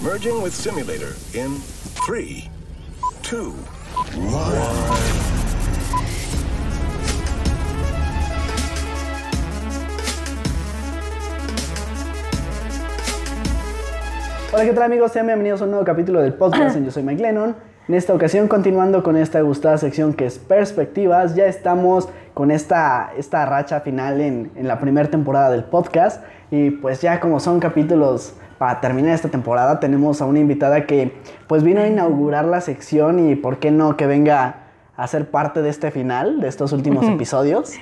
Merging with simulator in 3, 2, 1. Hola, ¿qué tal amigos? Sean bienvenidos a un nuevo capítulo del podcast Yo Soy Mike Lennon. En esta ocasión, continuando con esta gustada sección que es Perspectivas, ya estamos con esta, esta racha final en, en la primera temporada del podcast. Y pues ya como son capítulos para terminar esta temporada, tenemos a una invitada que pues vino a inaugurar la sección y por qué no que venga a ser parte de este final, de estos últimos episodios.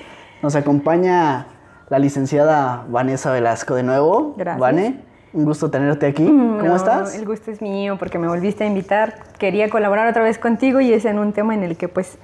Nos acompaña la licenciada Vanessa Velasco de nuevo. Gracias. Vane, un gusto tenerte aquí. ¿Cómo No, estás? El gusto es mío porque me volviste a invitar. Quería colaborar otra vez contigo y es en un tema en el que pues,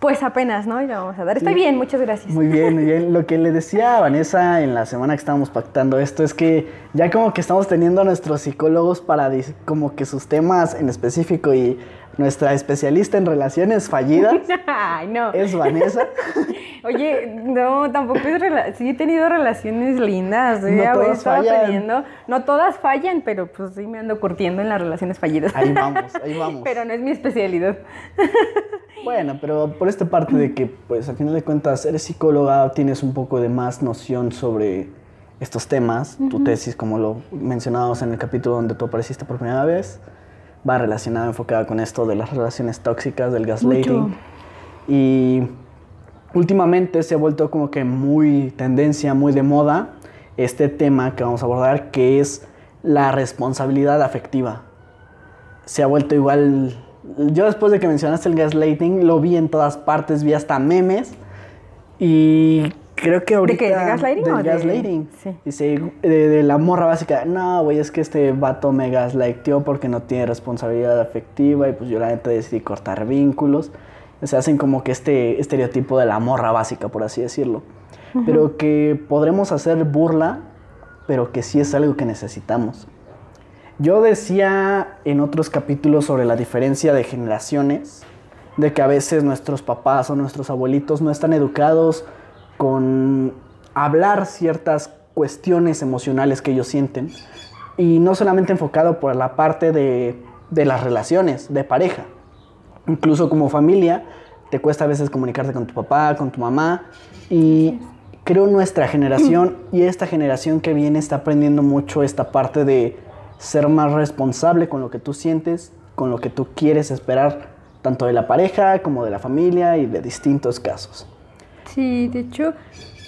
pues apenas, ¿no? Y le vamos a dar. Estoy bien, muchas gracias. Muy bien, muy bien. Lo que le decía a Vanessa en la semana que estábamos pactando esto es que ya como que estamos teniendo a nuestros psicólogos para como que sus temas en específico y nuestra especialista en relaciones fallidas Ay, no. es Vanessa. Oye, no, tampoco es rela- Sí he tenido relaciones lindas. ¿eh? No todas fallan. teniendo- No todas fallan, pero pues sí me ando curtiendo en las relaciones fallidas. Ahí vamos, ahí vamos. Pero no es mi especialidad. Bueno, pero por esta parte de que, pues, al final de cuentas, eres psicóloga, tienes un poco de más noción sobre estos temas. Tu tesis, como lo mencionábamos en el capítulo donde tú apareciste por primera vez, va relacionada, enfocada con esto de las relaciones tóxicas, del gaslighting. Mucho. Y últimamente se ha vuelto como que muy tendencia, muy de moda, este tema que vamos a abordar, que es la responsabilidad afectiva se ha vuelto igual. Yo después de que mencionaste el gaslighting, lo vi en todas partes, vi hasta memes. Y creo que ahorita... qué? ¿De gaslighting del o de- gaslighting. sí. Dice, de, de la morra básica, no, güey, es que este vato me gaslighteó porque no tiene responsabilidad afectiva y pues yo la neta decidí cortar vínculos. Se hacen como que este estereotipo de la morra básica, por así decirlo. Pero que podremos hacer burla, pero que sí es algo que necesitamos. Yo decía en otros capítulos sobre la diferencia de generaciones, de que a veces nuestros papás o nuestros abuelitos no están educados con hablar ciertas cuestiones emocionales que ellos sienten. Y no solamente enfocado por la parte de, de las relaciones de pareja. Incluso como familia, te cuesta a veces comunicarte con tu papá, con tu mamá. Y creo nuestra generación y esta generación que viene está aprendiendo mucho esta parte de ser más responsable con lo que tú sientes, con lo que tú quieres esperar, tanto de la pareja como de la familia y de distintos casos. Sí, de hecho,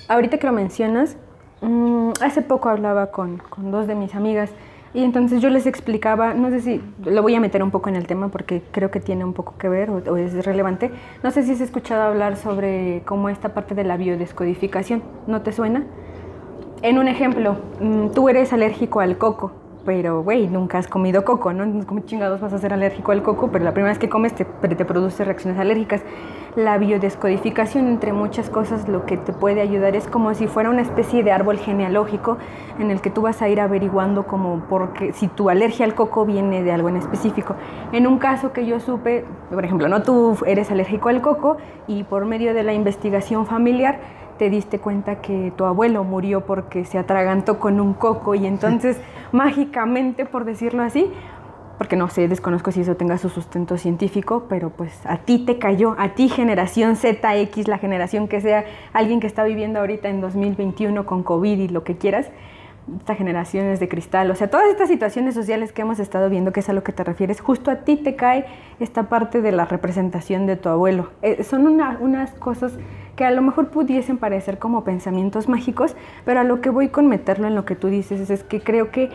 ahorita que lo mencionas, mm, hace poco hablaba con, con dos de mis amigas y entonces yo les explicaba, no sé si lo voy a meter un poco en el tema porque creo que tiene un poco que ver o, o es relevante. No sé si has escuchado hablar sobre cómo esta parte de la biodescodificación, ¿no te suena? En un ejemplo, mm, tú eres alérgico al coco, pero güey, nunca has comido coco, ¿no? ¿Cómo chingados vas a ser alérgico al coco? Pero la primera vez que comes te, te produce reacciones alérgicas. La biodescodificación, entre muchas cosas, lo que te puede ayudar es como si fuera una especie de árbol genealógico en el que tú vas a ir averiguando como porque si tu alergia al coco viene de algo en específico. En un caso que yo supe, por ejemplo, no tú eres alérgico al coco y por medio de la investigación familiar te diste cuenta que tu abuelo murió porque se atragantó con un coco y entonces mágicamente, por decirlo así, porque no sé, desconozco si eso tenga su sustento científico, pero pues a ti te cayó, a ti generación ZX, la generación que sea alguien que está viviendo ahorita en 2021 con COVID y lo que quieras, esta generación es de cristal, o sea, todas estas situaciones sociales que hemos estado viendo, que es a lo que te refieres, justo a ti te cae esta parte de la representación de tu abuelo. Eh, son una- unas cosas que a lo mejor pudiesen parecer como pensamientos mágicos, pero a lo que voy con meterlo en lo que tú dices es, es que creo que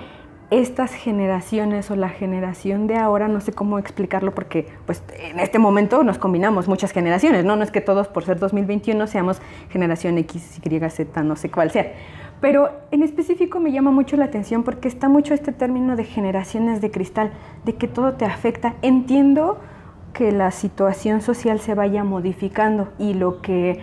estas generaciones o la generación de ahora, no sé cómo explicarlo porque pues en este momento nos combinamos muchas generaciones, ¿no? No es que todos por ser 2021 seamos generación X, Y, Z, no sé cuál sea. Pero en específico me llama mucho la atención porque está mucho este término de generaciones de cristal, de que todo te afecta. Entiendo que la situación social se vaya modificando y lo que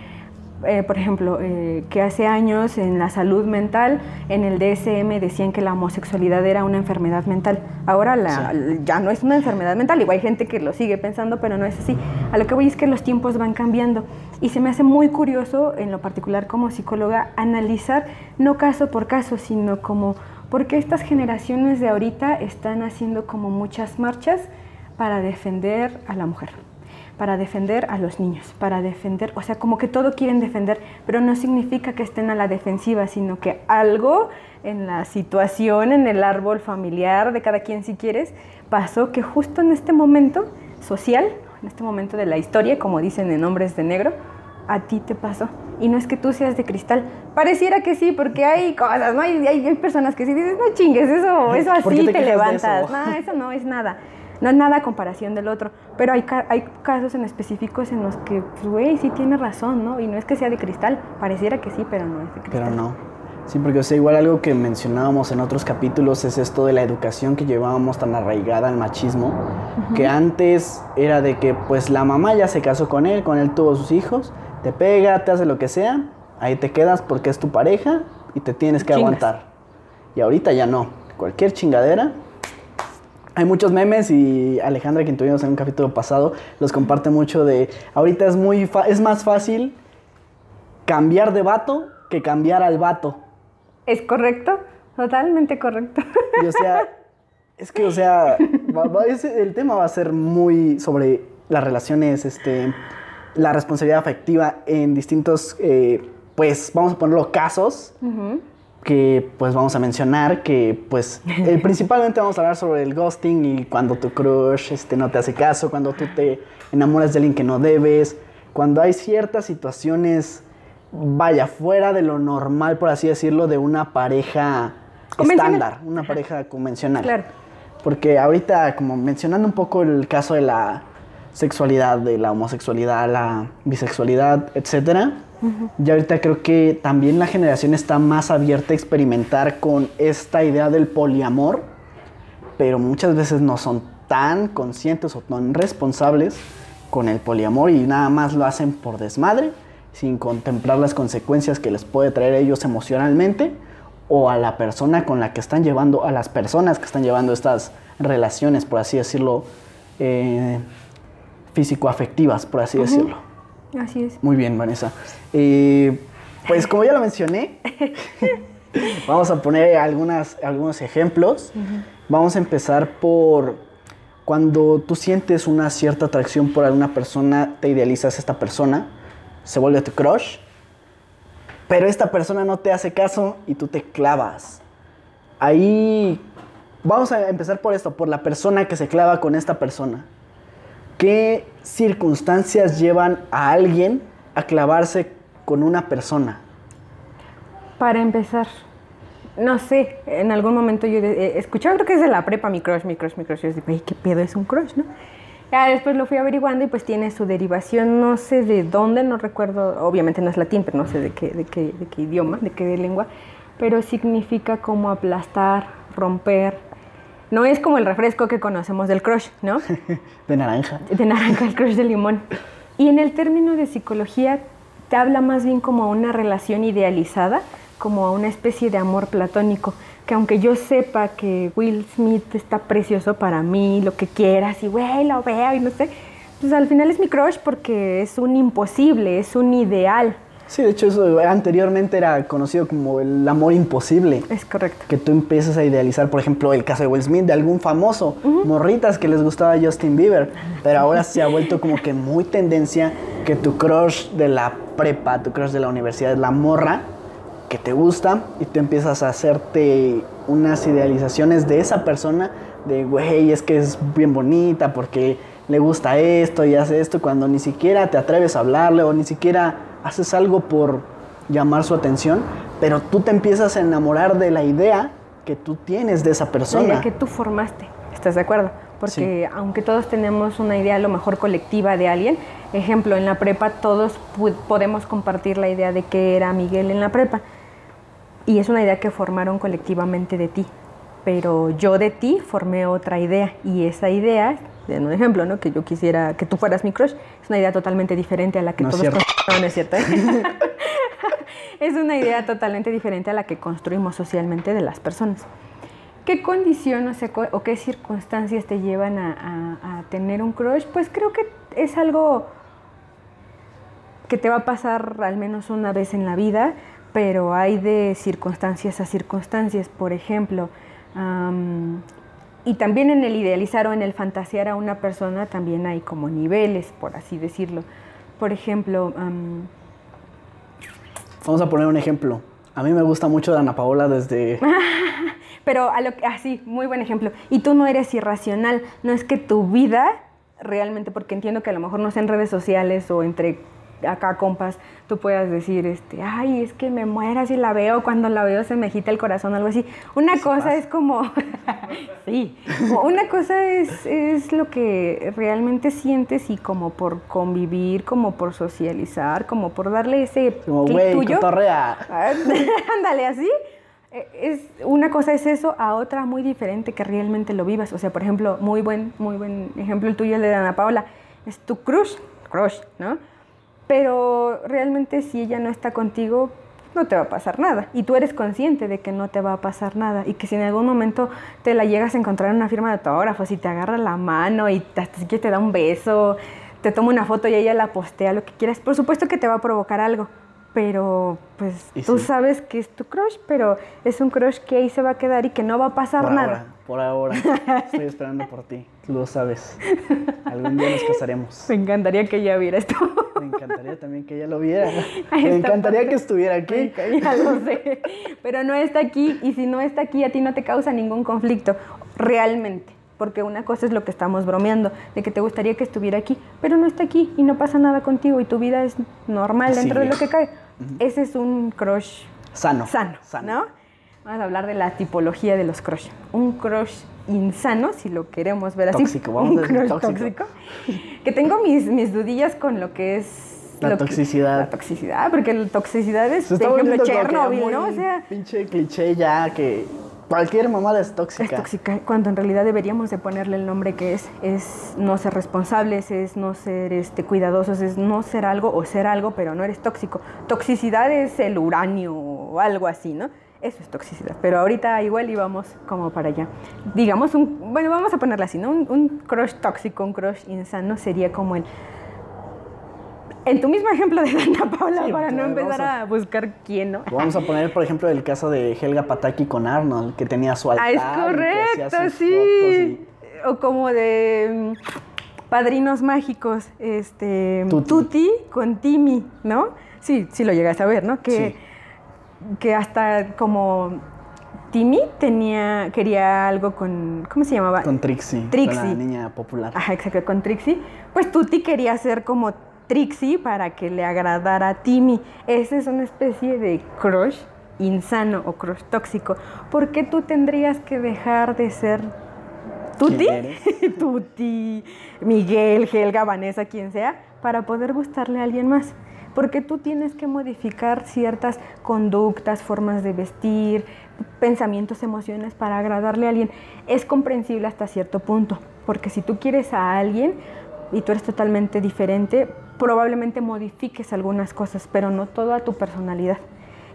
eh, por ejemplo, eh, que hace años en la salud mental, en el DSM decían que la homosexualidad era una enfermedad mental. Ahora la- ya no es una enfermedad mental, igual hay gente que lo sigue pensando, pero no es así. A lo que voy es que los tiempos van cambiando y se me hace muy curioso, en lo particular como psicóloga, analizar no caso por caso, sino como Porque estas generaciones de ahorita están haciendo como muchas marchas para defender a la mujer, para defender a los niños, para defender, o sea, como que todo quieren defender, pero no significa que estén a la defensiva, sino que algo en la situación, en el árbol familiar de cada quien si quieres, pasó que justo en este momento social, en este momento de la historia, como dicen en Hombres de Negro, a ti te pasó. Y no es que tú seas de cristal. Pareciera que sí, porque hay cosas, ¿no? Hay, hay, hay personas que sí dices, no chingues, eso, eso ¿Por qué así te te, levantas. No, eso no es nada. No es nada a comparación del otro. Pero hay, ca- hay casos en específicos en los que, pues, güey, sí tiene razón, ¿no? Y no es que sea de cristal. Pareciera que sí, pero no es de cristal. Pero no. Sí, porque o sea, igual algo que mencionábamos en otros capítulos es esto de la educación que llevábamos tan arraigada al machismo, que antes era de que pues la mamá ya se casó con él, con él tuvo sus hijos, te pega, te hace lo que sea, ahí te quedas porque es tu pareja y te tienes que Chingas. aguantar. Y ahorita ya no, cualquier chingadera. Hay muchos memes y Alejandra, quien tuvimos en un capítulo pasado, los comparte mucho de ahorita es muy fa- es más fácil cambiar de vato que cambiar al vato. ¿Es correcto? Totalmente correcto. Y o sea, es que, o sea, va- va- el tema va a ser muy sobre las relaciones, este, la responsabilidad afectiva en distintos, eh, pues, vamos a ponerlo casos Ujú. Que, pues, vamos a mencionar que, pues, eh, principalmente vamos a hablar sobre el ghosting y cuando tu crush, este, no te hace caso, cuando tú te enamoras de alguien que no debes, cuando hay ciertas situaciones, vaya, fuera de lo normal, por así decirlo, de una pareja estándar, una pareja convencional. Claro. Porque ahorita, como mencionando un poco el caso de la sexualidad, de la homosexualidad, la bisexualidad, etcétera, ya ahorita creo que también la generación está más abierta a experimentar con esta idea del poliamor, pero muchas veces no son tan conscientes o tan responsables con el poliamor y nada más lo hacen por desmadre, sin contemplar las consecuencias que les puede traer a ellos emocionalmente o a la persona con la que están llevando, a las personas que están llevando estas relaciones, por así decirlo, eh, físico-afectivas, por así decirlo. Así es. Muy bien, Vanessa. Eh, pues como ya lo mencioné, vamos a poner algunas, algunos ejemplos. Vamos a empezar por cuando tú sientes una cierta atracción por alguna persona, te idealizas a esta persona, se vuelve tu crush, pero esta persona no te hace caso y tú te clavas. Ahí vamos a empezar por esto, por la persona que se clava con esta persona. ¿Qué circunstancias llevan a alguien a clavarse con una persona? Para empezar, no sé, en algún momento yo eh, escuché, creo que es de la prepa, mi crush, mi crush, mi crush. Yo dije, "Ay, ¿qué pedo es un crush, no? Ya después lo fui averiguando y pues tiene su derivación, no sé de dónde, no recuerdo, obviamente no es latín, pero no sé de qué, de qué, de qué idioma, de qué lengua, pero significa como aplastar, romper. No es como el refresco que conocemos del crush, ¿no? De naranja. de naranja, el crush de limón. Y en el término de psicología te habla más bien como a una relación idealizada, como a una especie de amor platónico, que aunque yo sepa que Will Smith está precioso para mí, lo que quieras, y güey, lo veo y no sé, pues al final es mi crush porque es un imposible, es un ideal. Sí, de hecho eso anteriormente era conocido como el amor imposible. Es correcto. Que tú empiezas a idealizar, por ejemplo, el caso de Will Smith, de algún famoso, morritas que les gustaba Justin Bieber, pero ahora se ha vuelto como que muy tendencia que tu crush de la prepa, tu crush de la universidad es la morra que te gusta y tú empiezas a hacerte unas idealizaciones de esa persona, de güey, es que es bien bonita porque le gusta esto y hace esto, cuando ni siquiera te atreves a hablarle o ni siquiera haces algo por llamar su atención, pero tú te empiezas a enamorar de la idea que tú tienes de esa La persona. idea que tú formaste, ¿estás de acuerdo? Porque aunque todos tenemos una idea a lo mejor colectiva de alguien, ejemplo, en la prepa todos podemos compartir la idea de que era Miguel en la prepa. Y es una idea que formaron colectivamente de ti. Pero yo de ti formé otra idea. Y esa idea, en un ejemplo, ¿no? Que yo quisiera que tú fueras mi crush, es una idea totalmente diferente a la que No todos... No, no es cierto. es una idea totalmente diferente a la que construimos socialmente de las personas. ¿Qué condición o, qué circunstancias te llevan a, tener un crush? Pues creo que es algo que te va a pasar al menos una vez en la vida, pero hay de circunstancias a circunstancias, por ejemplo. am, y también en el idealizar o en el fantasear a una persona también hay como niveles, por así decirlo. Por ejemplo, am, Vamos a poner un ejemplo. A mí me gusta mucho Ana Paola desde... Pero a lo que, así, muy buen ejemplo. Y tú no eres irracional, no es que tu vida realmente, porque entiendo que a lo mejor no sé en redes sociales o entre acá compas, tú puedas decir, este, ay, es que me muera si la veo, cuando la veo se me agita el corazón, algo así. Una cosa pasa. es como, sí, una cosa es, es lo que realmente sientes y como por convivir, como por socializar, como por darle ese Como, clic güey, tuyo. Ándale, así. Eh, Es, una cosa es eso, a otra muy diferente que realmente lo vivas. O sea, por ejemplo, muy buen, muy buen ejemplo el tuyo, el de Ana Paola. Es tu crush, crush, ¿no? Pero realmente si ella no está contigo, no te va a pasar nada. Y tú eres consciente de que no te va a pasar nada. Y que si en algún momento te la llegas a encontrar en una firma de autógrafos y te agarra la mano y hasta si te da un beso, te toma una foto y ella la postea, lo que quieras, por supuesto que te va a provocar algo. Pero pues tú sí. sabes que es tu crush, pero es un crush que ahí se va a quedar y que no va a pasar Por nada. ahora, por ahora. Estoy esperando por ti. Tú lo sabes. Algún día nos casaremos. Me encantaría que ella viera esto. Me encantaría también que ella lo viera. Me encantaría que estuviera aquí. Ya lo sé. Pero no está aquí y si no está aquí a ti no te causa ningún conflicto, realmente. Porque una cosa es lo que estamos bromeando, de que te gustaría que estuviera aquí, pero no está aquí y no pasa nada contigo y tu vida es normal dentro de lo que cae. Ese es un crush Sano. sano, ¿no? Vamos a hablar de la tipología de los crush. Un crush insano, si lo queremos ver así. Tóxico, vamos a decir tóxico. Que tengo mis, mis dudillas con lo que es... La que- toxicidad. la toxicidad, porque la toxicidad es, por ejemplo, Chernobyl, ¿no? O sea, pinche cliché ya que cualquier mamada es tóxica. es tóxica, cuando en realidad deberíamos de ponerle el nombre que es. Es no ser responsables, es no ser este, cuidadosos, es no ser algo o ser algo, pero no eres tóxico. Toxicidad es el uranio o algo así, ¿no? Eso es toxicidad. Pero ahorita igual íbamos como para allá. Digamos, un, bueno, vamos a ponerla así, ¿no? Un, un crush tóxico, un crush insano sería como el... En tu mismo ejemplo de Dana Paula, Sí, para no empezar a- a buscar quién, ¿no? Vamos a poner, por ejemplo, el caso de Helga Pataki con Arnold, que tenía su altar. Ah, es correcto, sí. O como de mm, Padrinos Mágicos, este Tuti. Tuti, con Timmy, ¿no? Sí, sí lo llegas a ver, ¿no? Que, Sí. Que hasta como Timmy tenía, quería algo con, ¿cómo se llamaba? con Trixie, Trixie. con la niña popular. Ajá, exacto, con Trixie. Pues Tuti quería ser como Trixie para que le agradara a Timmy. Esa es una especie de crush insano o crush tóxico. ¿Por qué tú tendrías que dejar de ser Tuti? Tuti, Miguel, Helga, Vanessa, quien sea, para poder gustarle a alguien más. Porque tú tienes que modificar ciertas conductas, formas de vestir, pensamientos, emociones para agradarle a alguien. Es comprensible hasta cierto punto, porque si tú quieres a alguien y tú eres totalmente diferente, probablemente modifiques algunas cosas, pero no toda tu personalidad.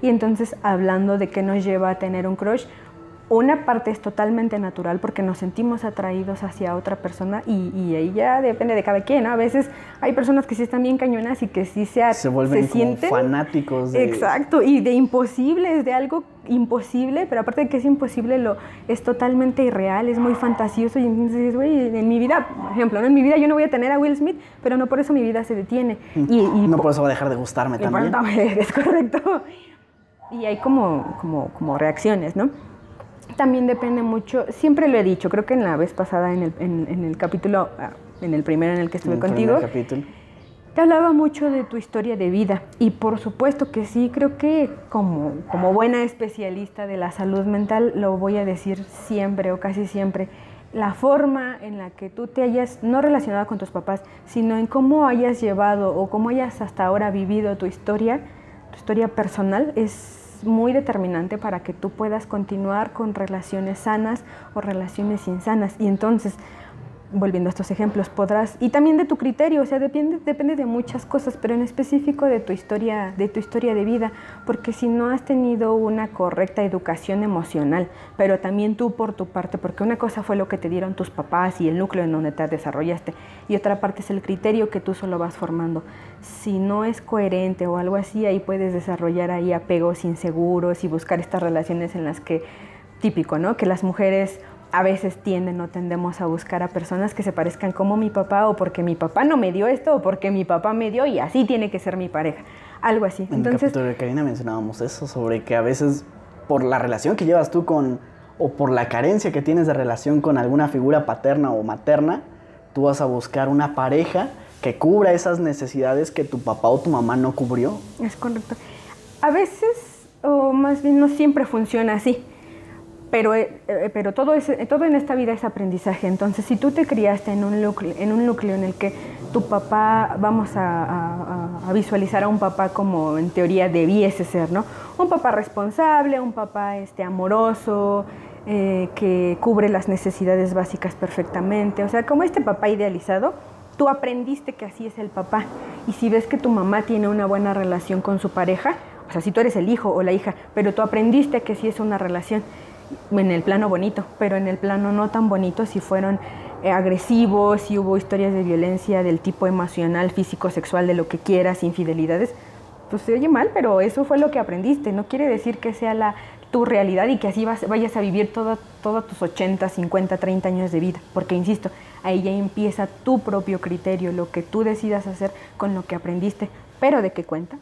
Y entonces, hablando de qué nos lleva a tener un crush, una parte es totalmente natural porque nos sentimos atraídos hacia otra persona y, y ahí ya depende de cada quien. ¿no? A veces hay personas que sí están bien cañonas y que sí se, Se vuelven como sienten fanáticos de... Exacto, y de imposibles, de algo imposible, pero aparte de que es imposible, lo, es totalmente irreal, es muy fantasioso. Y entonces, dices, güey, en mi vida, por ejemplo, ¿no? en mi vida yo no voy a tener a Will Smith, pero no por eso mi vida se detiene. Y, y no po- por eso va a dejar de gustarme también. bueno, es correcto. Y hay como, como, como reacciones, ¿no? También depende mucho, siempre lo he dicho, creo que en la vez pasada, en el, en, en el capítulo, ah, en el primero en el que estuve En el contigo, capítulo. te hablaba mucho de tu historia de vida y por supuesto que sí, creo que como, como buena especialista de la salud mental lo voy a decir siempre o casi siempre. La forma en la que tú te hayas, no relacionado con tus papás, sino en cómo hayas llevado o cómo hayas hasta ahora vivido tu historia, tu historia personal, es muy determinante para que tú puedas continuar con relaciones sanas o relaciones insanas. Y entonces, volviendo a estos ejemplos, podrás, y también de tu criterio, o sea, depende, depende de muchas cosas, pero en específico de tu historia, de tu historia de vida, porque si no has tenido una correcta educación emocional, pero también tú por tu parte, porque una cosa fue lo que te dieron tus papás y el núcleo en donde te desarrollaste, y otra parte es el criterio que tú solo vas formando. Si no es coherente o algo así, ahí puedes desarrollar ahí apegos inseguros y buscar estas relaciones en las que, típico, ¿no? Que las mujeres a veces tienden o tendemos a buscar a personas que se parezcan como mi papá o porque mi papá no me dio esto o porque mi papá me dio y así tiene que ser mi pareja. Algo así. En el capítulo de Karina mencionábamos eso, sobre que a veces por la relación que llevas tú con, o por la carencia que tienes de relación con alguna figura paterna o materna, tú vas a buscar una pareja que cubra esas necesidades que tu papá o tu mamá no cubrió. Es correcto. A veces, o más bien no siempre funciona así pero, eh, eh, pero todo, es, todo en esta vida es aprendizaje. Entonces, si tú te criaste en un núcleo en, un núcleo en el que tu papá, vamos a, visualizar a un papá como en teoría debiese ser, ¿no? Un papá responsable, un papá este, amoroso, eh, que cubre las necesidades básicas perfectamente. O sea, como este papá idealizado, tú aprendiste que así es el papá. Y si ves que tu mamá tiene una buena relación con su pareja, o sea, si tú eres el hijo o la hija, pero tú aprendiste que sí es una relación en el plano bonito, pero en el plano no tan bonito si fueron eh, agresivos, si hubo historias de violencia del tipo emocional, físico, sexual, de lo que quieras, infidelidades, pues se oye mal, pero eso fue lo que aprendiste. No quiere decir que sea la, tu realidad y que así vayas a vivir todos tus 80, 50, 30 años de vida, porque insisto, ahí ya empieza tu propio criterio, lo que tú decidas hacer con lo que aprendiste, pero de qué cuenta,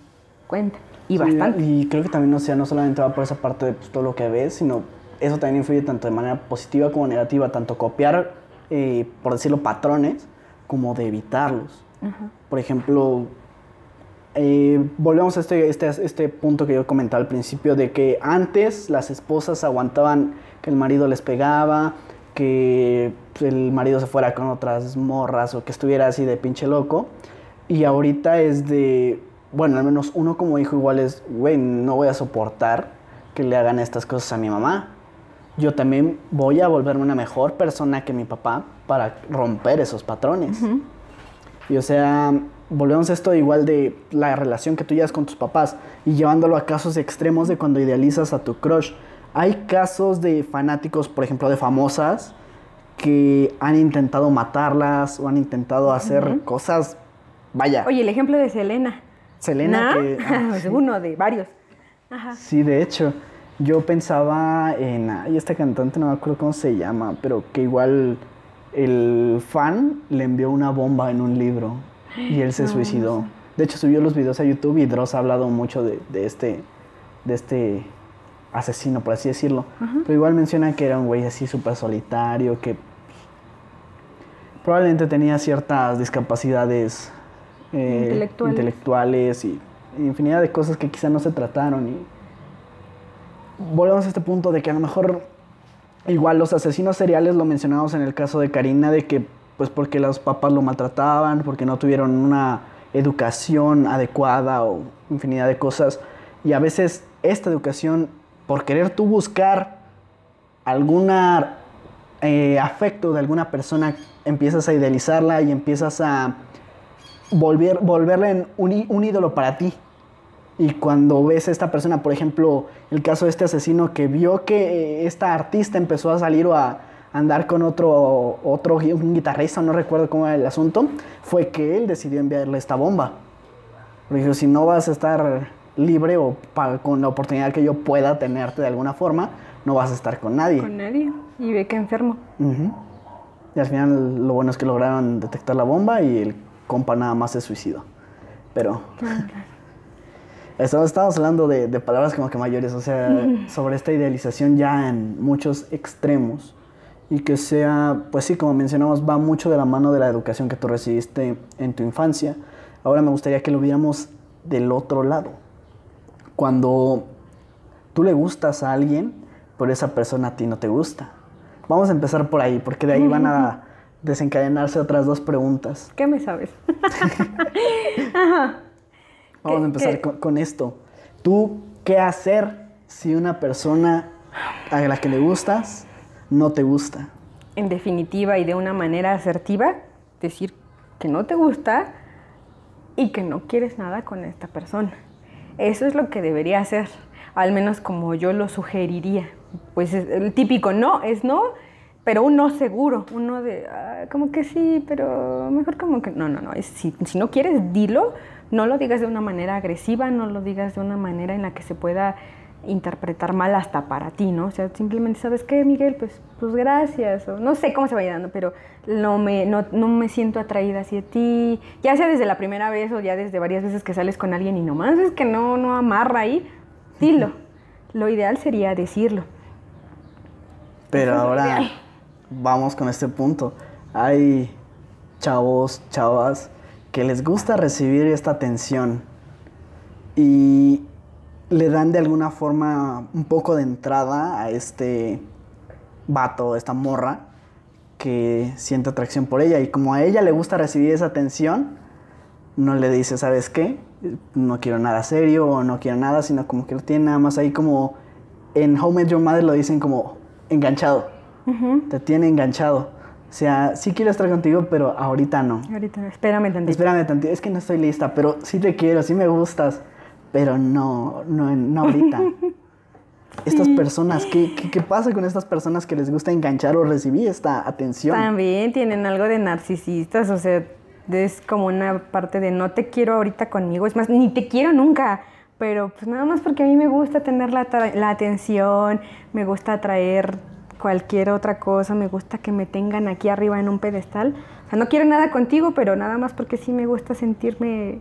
cuenta. Y bastante. Y creo que también, no sea, no solamente va por esa parte de pues, todo lo que ves, sino eso también influye tanto de manera positiva como negativa, tanto copiar, eh, por decirlo, patrones, como de evitarlos. Por ejemplo, eh, volvemos a este, este, este punto que yo comentaba al principio, de que antes las esposas aguantaban que el marido les pegaba, que el marido se fuera con otras morras o que estuviera así de pinche loco. Y ahorita es de, bueno, al menos uno como hijo igual es, güey, no voy a soportar que le hagan estas cosas a mi mamá yo también voy a volverme una mejor persona que mi papá para romper esos patrones. Y o sea, volvemos a esto igual de la relación que tú llevas con tus papás y llevándolo a casos extremos de cuando idealizas a tu crush. Hay casos de fanáticos, por ejemplo, de famosas que han intentado matarlas o han intentado hacer cosas, vaya. Oye, el ejemplo de Selena. Selena, que, ah, uno de varios. Sí, de hecho. Yo pensaba en. Ay, esta cantante no me acuerdo cómo se llama, pero que igual el fan le envió una bomba en un libro y él se suicidó. De hecho, subió los videos a YouTube y Dross ha hablado mucho de, este, de este asesino, por así decirlo. Pero igual menciona que era un güey así súper solitario, que probablemente tenía ciertas discapacidades eh, intelectuales. y infinidad de cosas que quizá no se trataron. Y, volvemos a este punto de que a lo mejor igual los asesinos seriales lo mencionamos en el caso de Karina, de que pues porque los papás lo maltrataban, porque no tuvieron una educación adecuada o infinidad de cosas. Y a veces esta educación, por querer tú buscar algún eh, afecto de alguna persona, empiezas a idealizarla y empiezas a volver, volverla en un ídolo para ti. Y cuando ves a esta persona, por ejemplo, el caso de este asesino que vio que eh, esta artista empezó a salir o a andar con otro, otro un guitarrista, no recuerdo cómo era el asunto, fue que él decidió enviarle esta bomba. Porque dijo, si no vas a estar libre o con la oportunidad que yo pueda tenerte de alguna forma, no vas a estar con nadie. Con nadie. Y ve que enfermo. Y al final lo bueno es que lograron detectar la bomba y el compa nada más se suicidó. Pero... Estamos, hablando de, palabras como que mayores, o sea, sobre esta idealización ya en muchos extremos. Y que sea, pues sí, como mencionamos, va mucho de la mano de la educación que tú recibiste en tu infancia. Ahora me gustaría que lo viéramos del otro lado. Cuando tú le gustas a alguien, pero esa persona a ti no te gusta. Vamos a empezar por ahí, porque de ahí van a desencadenarse otras dos preguntas. ¿Qué me sabes? Ajá. Vamos a empezar con, esto. ¿Tú qué hacer si una persona a la que le gustas no te gusta? en definitiva y de una manera asertiva, decir que no te gusta y que no quieres nada con esta persona. Eso es lo que debería hacer, al menos como yo lo sugeriría. Pues es el típico no es no, pero un no seguro, uno de ah, como que sí, pero mejor como que no, no, no. Es, si, si no quieres, dilo, no lo digas de una manera agresiva, no lo digas de una manera en la que se pueda interpretar mal hasta para ti, ¿no? O sea, simplemente, ¿sabes qué, Miguel? Pues, pues gracias, o no sé cómo se vaya dando, pero no me, no, no me siento atraída hacia ti, ya sea desde la primera vez o ya desde varias veces que sales con alguien y nomás es que no, no amarra ahí, dilo. Lo ideal sería decirlo. Pero Eso ahora vamos con este punto. Hay chavos, chavas que les gusta recibir esta atención y le dan de alguna forma un poco de entrada a este vato, esta morra que siente atracción por ella y como a ella le gusta recibir esa atención, no le dice, ¿sabes qué? No quiero nada serio o no quiero nada, sino como que lo tiene nada más ahí como en Met Your Mother lo dicen como enganchado. Te tiene enganchado. O sea, sí quiero estar contigo, pero ahorita no. Ahorita, espérame tantito. Espérame tantito, es que no estoy lista, pero sí te quiero, sí me gustas, pero no, no, no ahorita. Estas personas, ¿qué, qué, qué pasa con estas personas que les gusta enganchar o recibir esta atención? También tienen algo de narcisistas, o sea, es como una parte de no te quiero ahorita conmigo, es más, ni te quiero nunca, pero pues nada más porque a mí me gusta tener la, la atención, me gusta atraer cualquier otra cosa, me gusta que me tengan aquí arriba en un pedestal. O sea, no quiero nada contigo, pero nada más porque sí me gusta sentirme,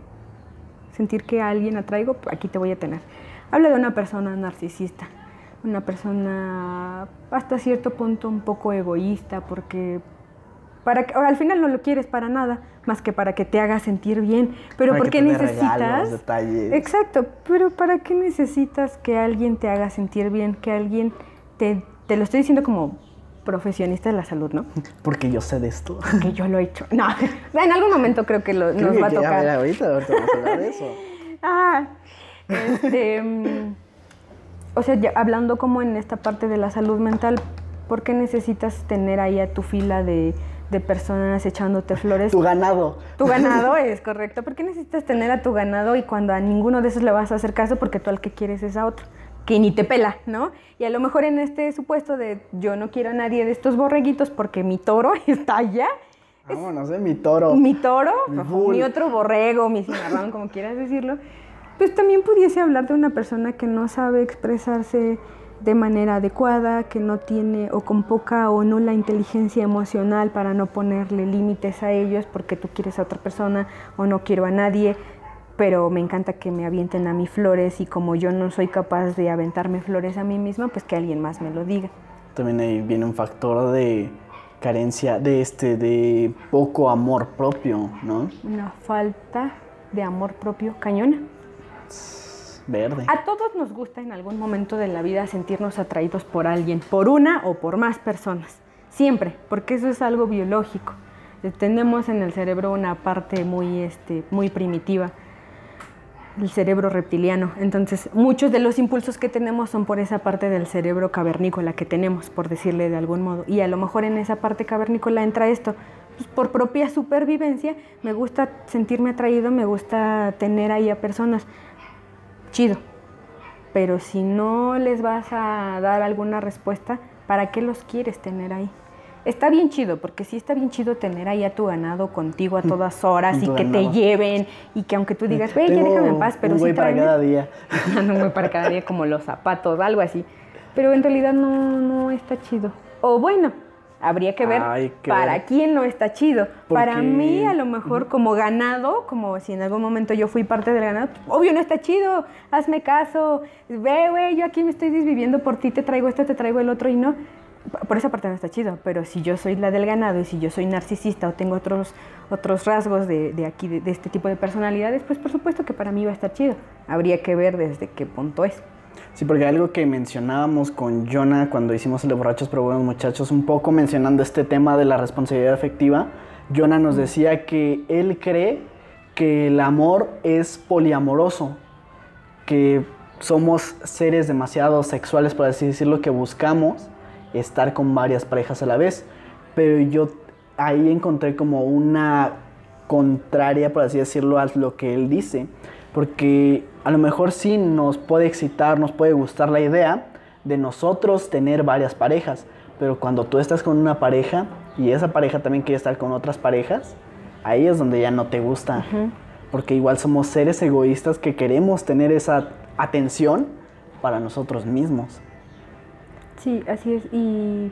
sentir que a alguien atraigo, pues, aquí te voy a tener. Habla de una persona narcisista, una persona hasta cierto punto un poco egoísta, porque para que- al final no lo quieres para nada, más que para que te haga sentir bien. Pero Para ¿por que qué necesitas? regalos, detalles. Exacto, pero ¿para qué necesitas que alguien te haga sentir bien? Que alguien te, te lo estoy diciendo como profesionista de la salud, ¿no? Porque yo sé de esto. Que yo lo he hecho. No, en algún momento creo que lo, Creo nos que- va a tocar. ver, ahorita, ahorita vamos a hablar de eso. Ah, este, mm, o sea, ya hablando como en esta parte de la salud mental, ¿por qué necesitas tener ahí a tu fila de, de personas echándote flores? Tu ganado. Tu ganado es correcto. ¿Por qué necesitas tener a tu ganado y cuando a ninguno de esos le vas a hacer caso porque tú al que quieres es a otro? Que ni te pela, ¿no? Y a lo mejor en este supuesto de yo no quiero a nadie de estos borreguitos porque mi toro está allá. Vámonos, eh, mi toro. Mi toro, Mi otro borrego, mi cimarrón, como quieras decirlo, pues también pudiese hablar de una persona que no sabe expresarse de manera adecuada, que no tiene o con poca o nula inteligencia emocional para no ponerle límites a ellos porque tú quieres a otra persona o no quiero a nadie, pero me encanta que me avienten a mí flores y como yo no soy capaz de aventarme flores a mí misma, pues que alguien más me lo diga. También ahí viene un factor de carencia, de este, de poco amor propio, ¿no? Una falta de amor propio cañona. Verde. A todos nos gusta en algún momento de la vida sentirnos atraídos por alguien, por una o por más personas. Siempre, porque eso es algo biológico. Eh, Tenemos en el cerebro una parte muy, este, muy primitiva, el cerebro reptiliano. Entonces, muchos de los impulsos que tenemos son por esa parte del cerebro cavernícola que tenemos, por decirle de algún modo. Y a lo mejor en esa parte cavernícola entra esto. Pues, por propia supervivencia, me gusta sentirme atraído, me gusta tener ahí a personas chido. Pero si no les vas a dar alguna respuesta, ¿para qué los quieres tener ahí? Está bien chido, porque sí está bien chido tener ahí a tu ganado contigo a todas horas y que te lleven y que aunque tú digas, güey, ya déjame en paz, pero un sí güey para tráeme". cada día. no, güey, para cada día como los zapatos, algo así. Pero en realidad no, no está chido. O bueno, habría que ver para ver. quién no está chido. Para mí, a lo mejor como ganado, como si en algún momento yo fui parte del ganado, obvio no está chido, hazme caso, ve, güey, yo aquí me estoy desviviendo por ti, te traigo esto, te traigo el otro y no. Por esa parte no está chido, pero si yo soy la del ganado y si yo soy narcisista o tengo otros, otros rasgos de, de aquí, de, de este tipo de personalidades, pues por supuesto que para mí va a estar chido. Habría que ver desde qué punto es. Sí, porque algo que mencionábamos con Jonah cuando hicimos el de borrachos pero buenos muchachos, un poco mencionando este tema de la responsabilidad afectiva, Jonah nos decía que él cree que el amor es poliamoroso, que somos seres demasiado sexuales, por así decirlo, que buscamos estar con varias parejas a la vez. pero yo ahí encontré como una contraria, por así decirlo, a lo que él dice. Porque a lo mejor sí nos puede excitar, nos puede gustar la idea de nosotros tener varias parejas, pero cuando tú estás con una pareja y esa pareja también quiere estar con otras parejas, ahí es donde ya no te gusta. Porque igual somos seres egoístas que queremos tener esa atención para nosotros mismos. Sí, así es. Y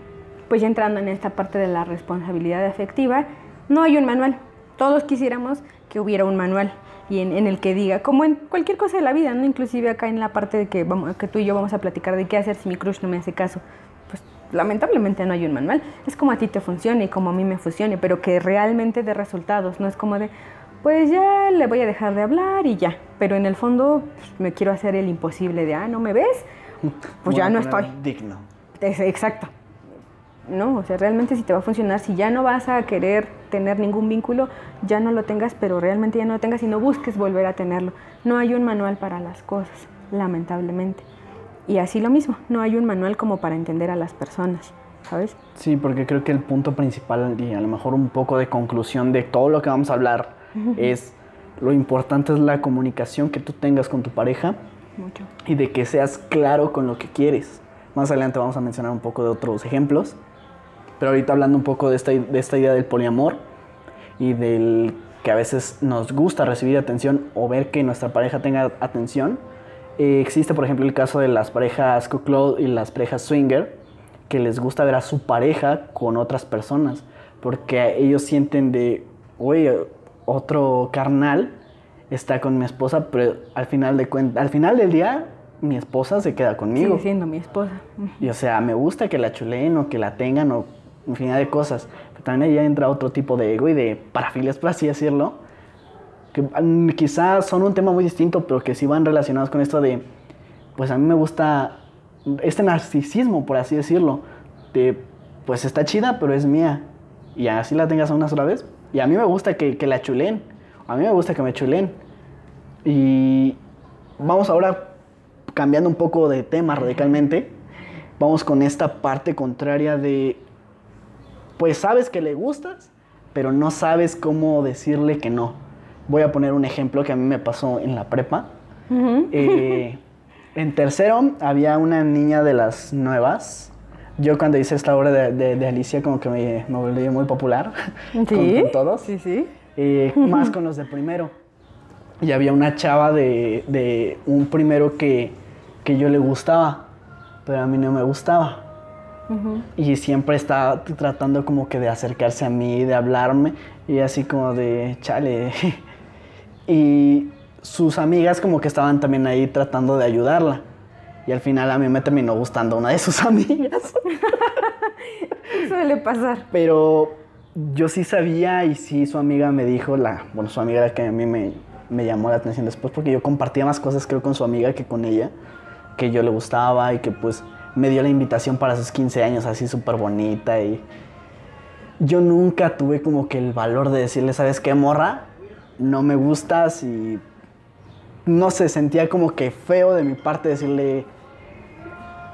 pues ya entrando en esta parte de la responsabilidad afectiva, no hay un manual. Todos quisiéramos que hubiera un manual y en, el que diga, como en cualquier cosa de la vida, ¿no? Inclusive acá en la parte de que, vamos, que tú y yo vamos a platicar de qué hacer si mi crush no me hace caso. Pues lamentablemente no hay un manual. Es como a ti te funcione y como a mí me funcione, pero que realmente de resultados, no es como de, pues ya le voy a dejar de hablar y ya. Pero en el fondo pues, me quiero hacer el imposible de, ah, ¿no me ves? Pues ya no estoy. Digno. Exacto. No, o sea, realmente si te va a funcionar, si ya no vas a querer tener ningún vínculo, ya no lo tengas, pero realmente ya no lo tengas y no busques volver a tenerlo. No hay un manual para las cosas, lamentablemente. Y así lo mismo, no hay un manual como para entender a las personas, ¿sabes? Sí, porque creo que el punto principal y a lo mejor un poco de conclusión de todo lo que vamos a hablar es lo importante es la comunicación que tú tengas con tu pareja Mucho. y de que seas claro con lo que quieres. Más adelante vamos a mencionar un poco de otros ejemplos, pero ahorita hablando un poco de esta, de esta idea del poliamor y del que a veces nos gusta recibir atención o ver que nuestra pareja tenga atención, eh, existe por ejemplo el caso de las parejas cuckold y las parejas swinger, que les gusta ver a su pareja con otras personas, porque ellos sienten de, oye, otro carnal está con mi esposa, pero al final, de al final del día mi esposa se queda conmigo. Sigue siendo mi esposa. Y o sea, me gusta que la chuleen o que la tengan o infinidad de cosas. Pero también ahí entra otro tipo de ego y de parafilias, por así decirlo. Que mm, quizás son un tema muy distinto, pero que sí van relacionados con esto de, pues a mí me gusta este narcisismo, por así decirlo. De, pues está chida, pero es mía. Y así la tengas una sola vez. Y a mí me gusta que, que la chulen. A mí me gusta que me chulen. Y vamos ahora cambiando un poco de tema radicalmente. Vamos con esta parte contraria de pues sabes que le gustas, pero no sabes cómo decirle que no. Voy a poner un ejemplo que a mí me pasó en la prepa. Eh, en tercero había una niña de las nuevas. Yo cuando hice esta obra de, Alicia como que me, me, volví muy popular ¿Sí? con, todos. Sí, sí. Eh, más con los de primero. Y había una chava de, de un primero que, que yo le gustaba, pero a mí no me gustaba. Y siempre estaba tratando como que de acercarse a mí, de hablarme, y así como de, chale. y sus amigas como que estaban también ahí tratando de ayudarla. Y al final a mí me terminó gustando una de sus amigas. Suele pasar. Pero yo sí sabía y sí su amiga me dijo, la, bueno, su amiga era que a mí me, me llamó la atención después porque yo compartía más cosas creo con su amiga que con ella, que yo le gustaba y que pues me dio la invitación para sus 15 años así súper bonita y yo nunca tuve como que el valor de decirle, ¿sabes qué, morra? No me gustas y no sé, sentía como que feo de mi parte decirle,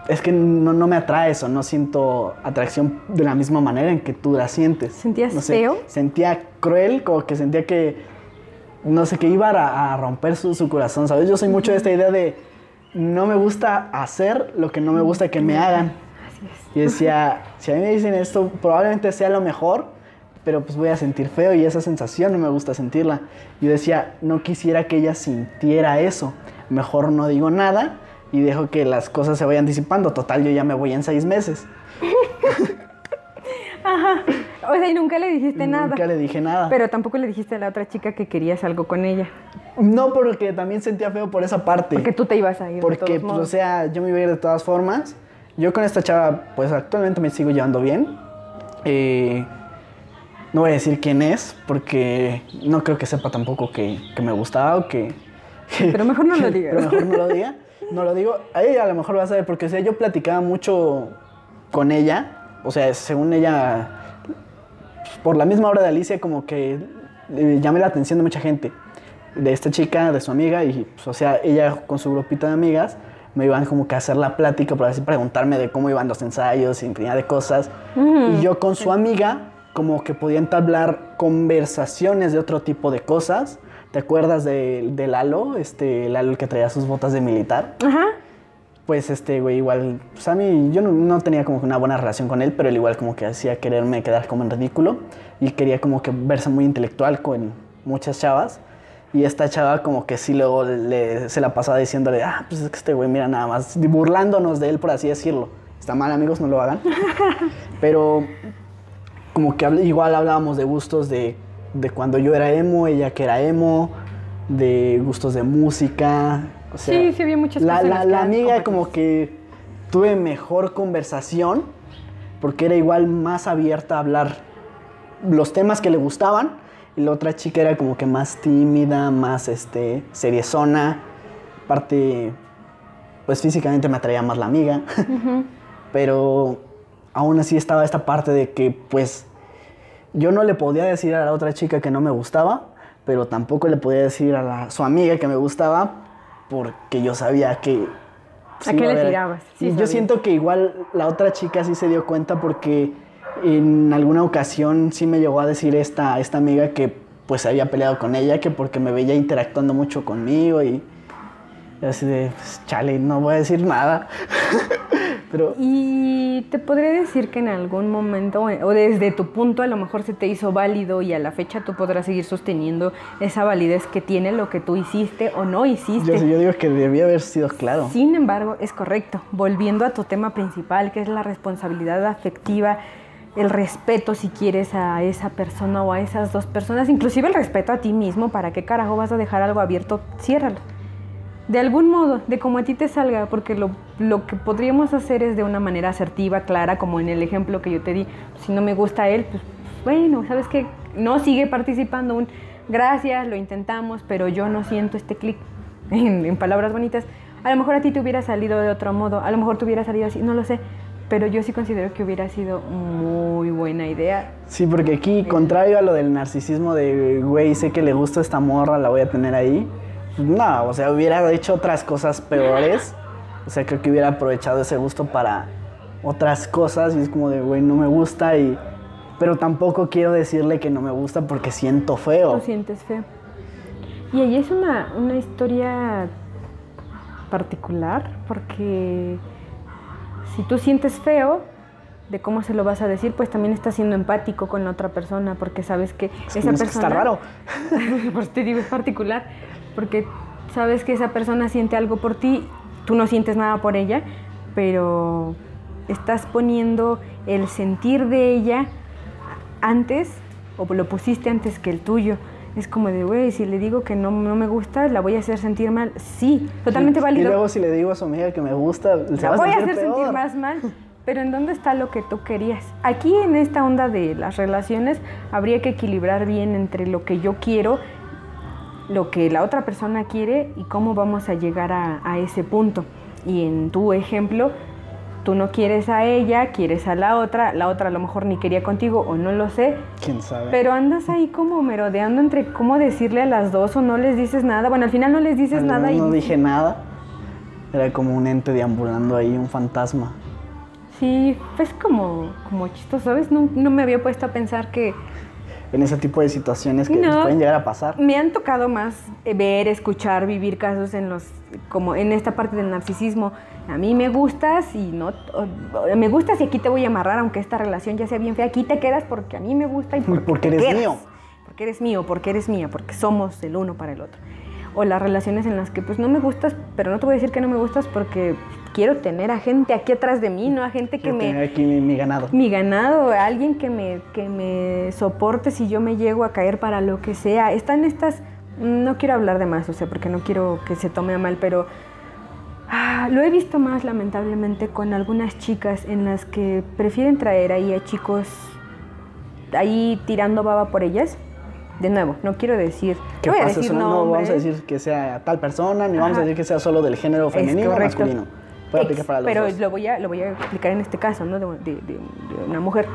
es que no, no me atrae eso, no siento atracción de la misma manera en que tú la sientes. ¿Sentías no feo? Sentía cruel, como que sentía que, no sé, que iba a, romper su, su corazón, ¿sabes? Yo soy mucho de esta idea de no me gusta hacer lo que no me gusta que me hagan. Así es. Y decía, si a mí me dicen esto, probablemente sea lo mejor, pero pues voy a sentir feo y esa sensación no me gusta sentirla. Yo decía, no quisiera que ella sintiera eso. Mejor no digo nada y dejo que las cosas se vayan disipando. Total, yo ya me voy en seis meses. Ajá. O sea, y nunca le dijiste nada. Nunca le dije nada. Pero tampoco le dijiste a la otra chica que querías algo con ella. No, porque también sentía feo por esa parte. Porque tú te ibas a ir. Porque, de todos pues, modos. o sea, yo me iba a ir de todas formas. Yo con esta chava, pues actualmente me sigo llevando bien. Eh, no voy a decir quién es, porque no creo que sepa tampoco que, que me gustaba o que... Pero mejor no lo digas. Pero mejor no lo diga. No lo digo. A ella a lo mejor va a saber, porque o sea, yo platicaba mucho con ella. O sea, según ella, por la misma obra de Alicia, como que eh, llamé la atención de mucha gente. De esta chica, de su amiga, y pues, o sea, ella con su grupito de amigas me iban como que a hacer la plática, por así preguntarme de cómo iban los ensayos y infinidad de cosas. Y yo con su amiga como que podía entablar conversaciones de otro tipo de cosas. ¿Te acuerdas de, de Lalo? Este, Lalo que traía sus botas de militar. Ajá. Pues este güey igual, pues a mí yo no, no tenía como una buena relación con él, pero él igual como que hacía quererme quedar como en ridículo y quería como que verse muy intelectual con muchas chavas. Y esta chava como que sí luego le, se la pasaba diciéndole, ah, pues es que este güey mira nada más, burlándonos de él por así decirlo. Está mal amigos, no lo hagan. pero como que igual hablábamos de gustos de, de cuando yo era emo, ella que era emo, de gustos de música. O sea, Sí, sí había muchas la, cosas la, la amiga como que tuve mejor conversación porque era igual más abierta a hablar los temas que le gustaban y la otra chica era como que más tímida, más este seriezona. Aparte, pues físicamente me atraía más la amiga. Pero aún así estaba esta parte de que pues yo no le podía decir a la otra chica que no me gustaba, pero tampoco le podía decir a la- su amiga que me gustaba porque yo sabía que... ¿A qué le tirabas? Sí y yo siento que igual la otra chica sí se dio cuenta porque en alguna ocasión sí me llegó a decir esta, esta amiga que pues había peleado con ella, que porque me veía interactuando mucho conmigo y, y así de, pues, chale, no voy a decir nada. Pero Y te podría decir que en algún momento, o desde tu punto, a lo mejor se te hizo válido y a la fecha tú podrás seguir sosteniendo esa validez que tiene lo que tú hiciste o no hiciste. yo, yo digo que debía haber sido claro. Sin embargo, es correcto. Volviendo a tu tema principal, que es la responsabilidad afectiva, el respeto si quieres a esa persona o a esas dos personas, inclusive el respeto a ti mismo, ¿para qué carajo vas a dejar algo abierto? Ciérralo. De algún modo, de como a ti te salga, porque lo, lo que podríamos hacer es de una manera asertiva, clara, como en el ejemplo que yo te di. Si no me gusta él, pues bueno, ¿sabes qué? No sigue participando. Un gracias, lo intentamos, pero yo no siento este clic. En, en palabras bonitas. A lo mejor a ti te hubiera salido de otro modo, a lo mejor te hubiera salido así, no lo sé. Pero yo sí considero que hubiera sido muy buena idea. Sí, porque aquí, contrario a lo del narcisismo de, güey, sé que le gusta esta morra, la voy a tener ahí. No, o sea, hubiera hecho otras cosas peores. O sea, creo que hubiera aprovechado ese gusto para otras cosas y es como de, güey, no me gusta y... Pero tampoco quiero decirle que no me gusta porque siento feo. Lo sientes feo. Y ahí es una, una historia particular porque si tú sientes feo de cómo se lo vas a decir, pues también estás siendo empático con la otra persona porque sabes que Es esa que persona... Está raro. por eso te digo, es particular, porque sabes que esa persona siente algo por ti, tú no sientes nada por ella, pero estás poniendo el sentir de ella antes, o lo pusiste antes que el tuyo. Es como de, güey, si le digo que no, no me gusta, la voy a hacer sentir mal. Sí, totalmente Y válido. luego si le digo a su amiga que me gusta, se La va voy a hacer sentir más mal. Pero ¿en dónde está lo que tú querías? Aquí en esta onda de las relaciones habría que equilibrar bien entre lo que yo quiero, lo que la otra persona quiere y cómo vamos a llegar a, a ese punto. Y en tu ejemplo, tú no quieres a ella, quieres a la otra, la otra a lo mejor ni quería contigo o no lo sé, ¿Quién sabe? pero andas ahí como merodeando entre cómo decirle a las dos o no les dices nada. Bueno, al final no les dices No, nada y no dije nada. Era como un ente deambulando ahí, un fantasma. Sí, es como, como chistoso, ¿sabes? No, no me había puesto a pensar que En ese tipo de situaciones que No. pueden llegar a pasar. me han tocado más eh, ver, escuchar, vivir casos en los, como en esta parte del narcisismo. A mí me gustas y no, me gustas y aquí te voy a amarrar, aunque esta relación ya sea bien fea. Aquí te quedas porque a mí me gusta y porque, Porque te eres quedas. mío. Porque eres mío, porque eres mía, porque somos el uno para el otro. O las relaciones en las que pues no me gustas, pero no te voy a decir que no me gustas porque quiero tener a gente aquí atrás de mí, no a gente que Yo me tenía aquí mi, mi ganado. mi ganado, alguien que me, que me soporte si yo me llego a caer para lo que sea. Están estas, no quiero hablar de más, o sea, porque no quiero que se tome a mal, pero ah, lo he visto más lamentablemente con algunas chicas en las que prefieren traer ahí a chicos ahí tirando baba por ellas. De nuevo, no quiero decir, ¿Qué no voy a decir no, no vamos a decir que sea tal persona, ni vamos a decir que sea solo del género femenino o masculino. Puede aplicar para los pero dos. lo voy a lo voy a explicar en este caso, ¿no? De, de- de- de una mujer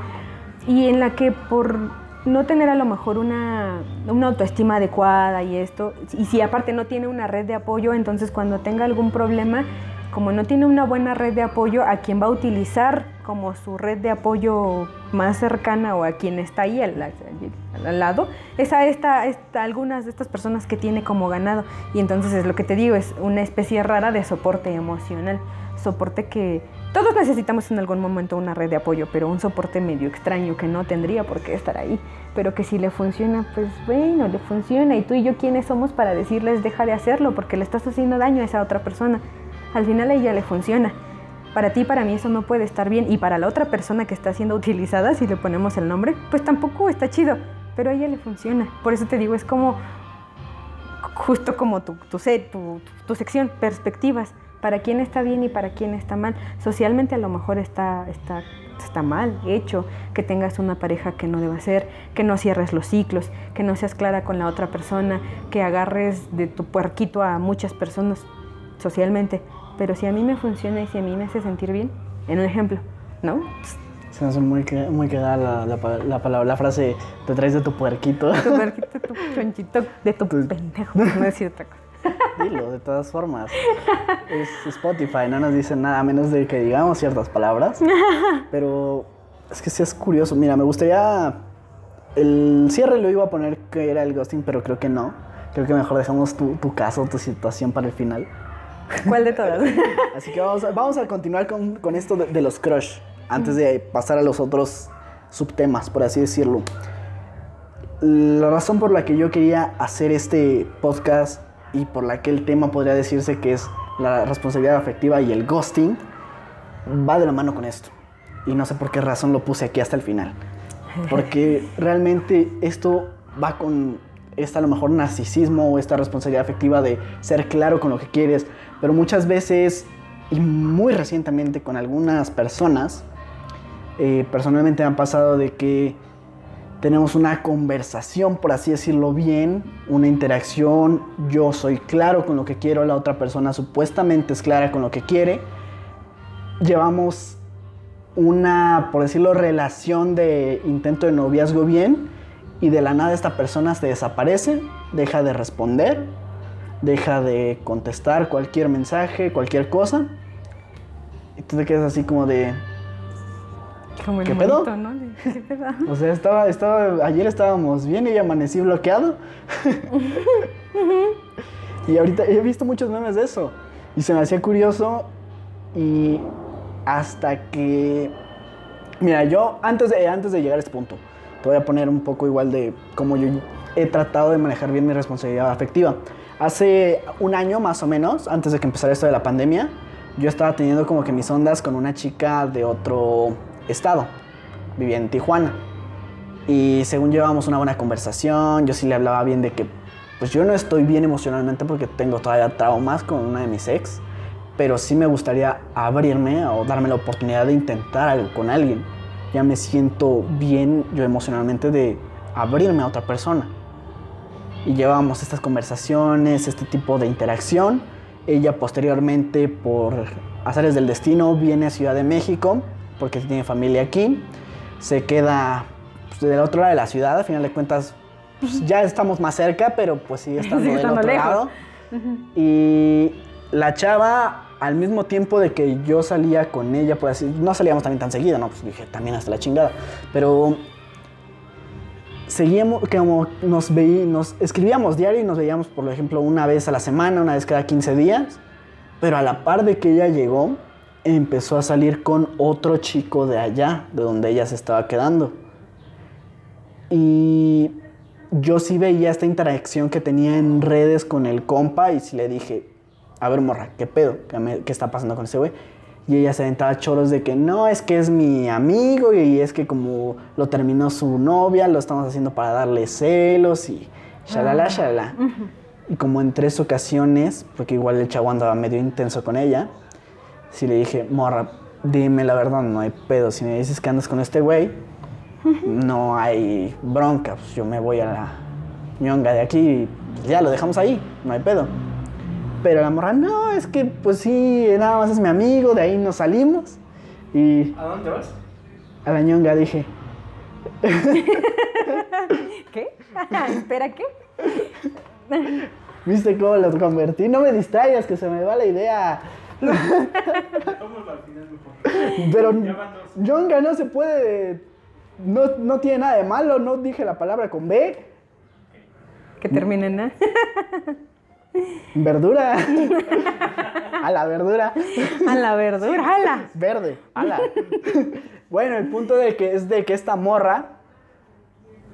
y en la que por no tener a lo mejor una, una autoestima adecuada y esto, y si aparte no tiene una red de apoyo, entonces cuando tenga algún problema, como no tiene una buena red de apoyo, a quien va a utilizar como su red de apoyo más cercana o a quien está ahí al, al- al lado, es a esta, esta- algunas de estas personas que tiene como ganado. Y entonces es lo que te digo, es una especie rara de soporte emocional. Soporte que todos necesitamos en algún momento una red de apoyo, pero un soporte medio extraño que no tendría por qué estar ahí. Pero que si le funciona, pues bueno, le funciona. Y tú y yo, ¿quiénes somos para decirles deja de hacerlo? Porque le estás haciendo daño a esa otra persona. Al final a ella le funciona. Para ti, para mí eso no puede estar bien. Y para la otra persona que está siendo utilizada, si le ponemos el nombre, pues tampoco está chido. Pero a ella le funciona. Por eso te digo, es como justo como tu, tu, tu, tu sección, perspectivas. Para quién está bien y para quién está mal. Socialmente a lo mejor está, está, está mal hecho que tengas una pareja que no deba ser, que no cierres los ciclos, que no seas clara con la otra persona, que agarres de tu puerquito a muchas personas socialmente. Pero si a mí me funciona y si a mí me hace sentir bien, en un ejemplo, ¿no? Se me hace muy, muy cagada la, la, la palabra, la frase, te traes de tu puerquito. Tu puerquito, tu chonchito de tu pendejo, por no decir otra cosa. Dilo, de todas formas. Es Spotify, no nos dicen nada a menos de que digamos ciertas palabras. Pero es que sí es curioso. Mira, me gustaría. El cierre lo iba a poner que era el ghosting, pero creo que no. Creo que mejor dejamos tu, tu caso, tu situación para el final. ¿Cuál de todas? Así que vamos a, vamos a continuar con, con esto de, de los crush, antes de pasar a los otros subtemas, por así decirlo. La razón por la que yo quería hacer este podcast y por la que el tema podría decirse que es la responsabilidad afectiva y el ghosting, va de la mano con esto. Y no sé por qué razón lo puse aquí hasta el final. Porque realmente esto va con esta a lo mejor narcisismo o esta responsabilidad afectiva de ser claro con lo que quieres. Pero muchas veces, y muy recientemente con algunas personas, eh, personalmente me han pasado de que tenemos una conversación, por así decirlo bien, una interacción, yo soy claro con lo que quiero, la otra persona supuestamente es clara con lo que quiere, llevamos una, por decirlo, relación de intento de noviazgo bien y de la nada esta persona se desaparece, deja de responder, deja de contestar cualquier mensaje, cualquier cosa, y te quedas así como de, Como el ¿Qué pedo? monito, ¿no? De- ¿Qué pedo? O sea, estaba, estaba, ayer estábamos bien y amanecí bloqueado. y ahorita he visto muchos memes de eso. Y se me hacía curioso. Y hasta que. Mira, yo antes de, antes de llegar a este punto, te voy a poner un poco igual de cómo yo he tratado de manejar bien mi responsabilidad afectiva. Hace un año más o menos, antes de que empezara esto de la pandemia, yo estaba teniendo como que mis ondas con una chica de otro estado. Vivía en Tijuana. Y según llevábamos una buena conversación, yo sí le hablaba bien de que pues yo no estoy bien emocionalmente porque tengo todavía traumas con una de mis ex, pero sí me gustaría abrirme o darme la oportunidad de intentar algo con alguien. Ya me siento bien yo emocionalmente de abrirme a otra persona. Y llevábamos estas conversaciones, este tipo de interacción. Ella posteriormente, por azares del destino, viene a Ciudad de México porque tiene familia aquí. Se queda pues, del otro lado de la ciudad, a final de cuentas pues, ya estamos más cerca, pero pues sigue estando Sigue del estando otro lejos. lado. Y la chava, al mismo tiempo de que yo salía con ella, así, no salíamos también tan seguido, ¿no? Pues dije, también hasta la chingada. Pero seguíamos, como nos veí, nos escribíamos diario y nos veíamos, por ejemplo, una vez a la semana, una vez cada 15 días. Pero a la par de que ella llegó, empezó a salir con otro chico de allá, de donde ella se estaba quedando. Y yo sí veía esta interacción que tenía en redes con el compa y sí le dije, a ver morra, ¿qué pedo? ¿Qué, me- qué está pasando con ese güey? Y ella se aventaba choros de que no, es que es mi amigo y es que como lo terminó su novia, lo estamos haciendo para darle celos y shalala, shalala. Y como en tres ocasiones, porque igual el chavo andaba medio intenso con ella, sí le dije, morra, dime la verdad, no hay pedo. Si me dices que andas con este güey, no hay bronca. Pues yo me voy a la ñonga de aquí y ya lo dejamos ahí, no hay pedo. Pero la morra, no, es que pues sí, nada más es mi amigo, de ahí nos salimos. Y ¿A dónde vas? a la ñonga dije, ¿Qué? ¿Espera qué? ¿viste cómo lo convertí? No me distraigas, que se me va la idea. Pero Yonga no se puede. No, no tiene nada de malo, no dije la palabra con B. Que terminen, ¿no? Verdura. A la verdura. A la verdura, ala. Verde. Ala. Bueno, el punto de que es de que esta morra,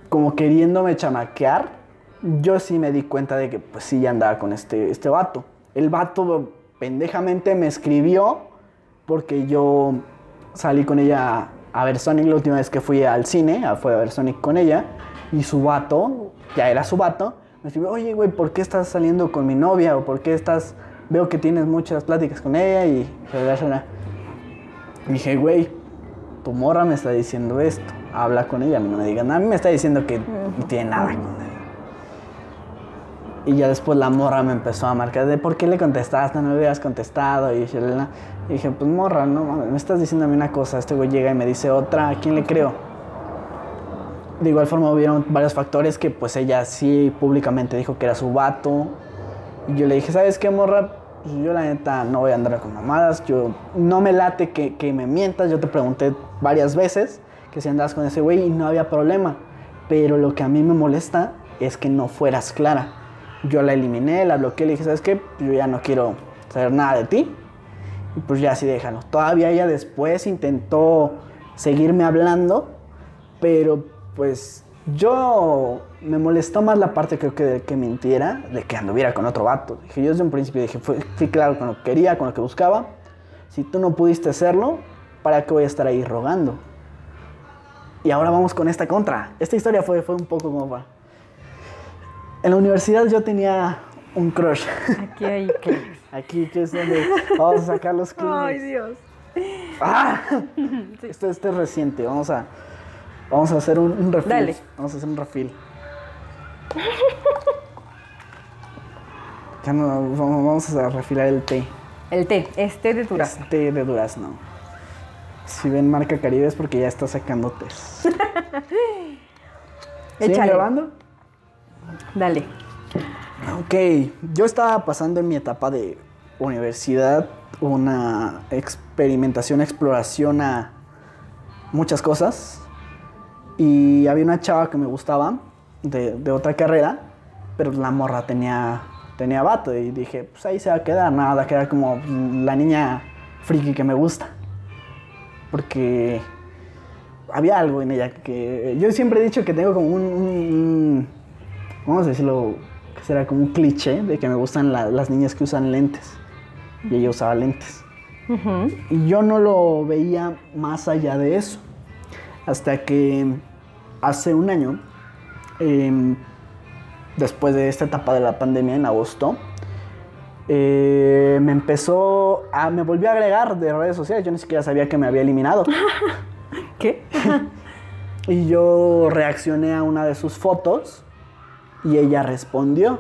como queriéndome chamaquear, yo sí me di cuenta de que pues sí ya andaba con este, este vato. El vato pendejamente me escribió porque yo salí con ella a ver Sonic la última vez que fui al cine, fue a ver Sonic con ella, y su vato, ya era su vato, me escribió, oye, güey, ¿por qué estás saliendo con mi novia? ¿O por qué estás, veo que tienes muchas pláticas con ella? Y shalala, shalala". Y dije, güey, tu morra me está diciendo esto, habla con ella, no me digas nada, a mí me está diciendo que no tiene nada con ella. Y ya después la morra me empezó a marcar de por qué le contestaste, no le hubieras contestado. Y. Y dije, pues morra, no mames, me estás diciendo a mí una cosa, este güey llega y me dice otra, ¿a quién le creo? De igual forma hubieron varios factores que pues ella sí públicamente dijo que era su vato. Y yo le dije, ¿sabes qué, morra? Pues yo la neta no voy a andar con mamadas, yo no me late que, que me mientas, yo te pregunté varias veces que si andabas con ese güey y no había problema. Pero lo que a mí me molesta es que no fueras clara. Yo la eliminé, la bloqueé, le dije, ¿sabes qué? Yo ya no quiero saber nada de ti. Y pues ya así déjalo. Todavía ella después intentó seguirme hablando, pero pues yo me molestó más la parte creo que de que mintiera, de que anduviera con otro vato. Dije, yo desde un principio dije, fui, fui claro con lo que quería, con lo que buscaba. Si tú no pudiste hacerlo, ¿para qué voy a estar ahí rogando? Y ahora vamos con esta contra. Esta historia fue, fue un poco como. En la universidad yo tenía un crush. Aquí hay que. Aquí que es donde vamos a sacar los Ay, clines. Dios. ¡Ah! Esto, esto es reciente. Vamos a, vamos a hacer un, un refil. Dale. Vamos a hacer un refil. Ya no, vamos a refilar el té. El té, este de durazno. Es té de durazno. Si ven marca Caribe es porque ya está sacando té. ¿Siguen grabando? Dale. Ok, yo estaba pasando en mi etapa de universidad una experimentación, exploración a muchas cosas. Y había una chava que me gustaba de, otra carrera, pero la morra tenía, tenía vato. Y dije, pues ahí se va a quedar, nada, va a quedar como la niña friki que me gusta. Porque había algo en ella que yo siempre he dicho que tengo como un- vamos a decirlo, que será como un cliché de que me gustan la- las niñas que usan lentes. Y ella usaba lentes. Y yo no lo veía más allá de eso. Hasta que hace un año, em, después de esta etapa de la pandemia, en agosto, eh, me empezó a. me volvió a agregar de redes sociales. Yo ni siquiera sabía que me había eliminado. ¿Qué? Y yo reaccioné a una de sus fotos y ella respondió.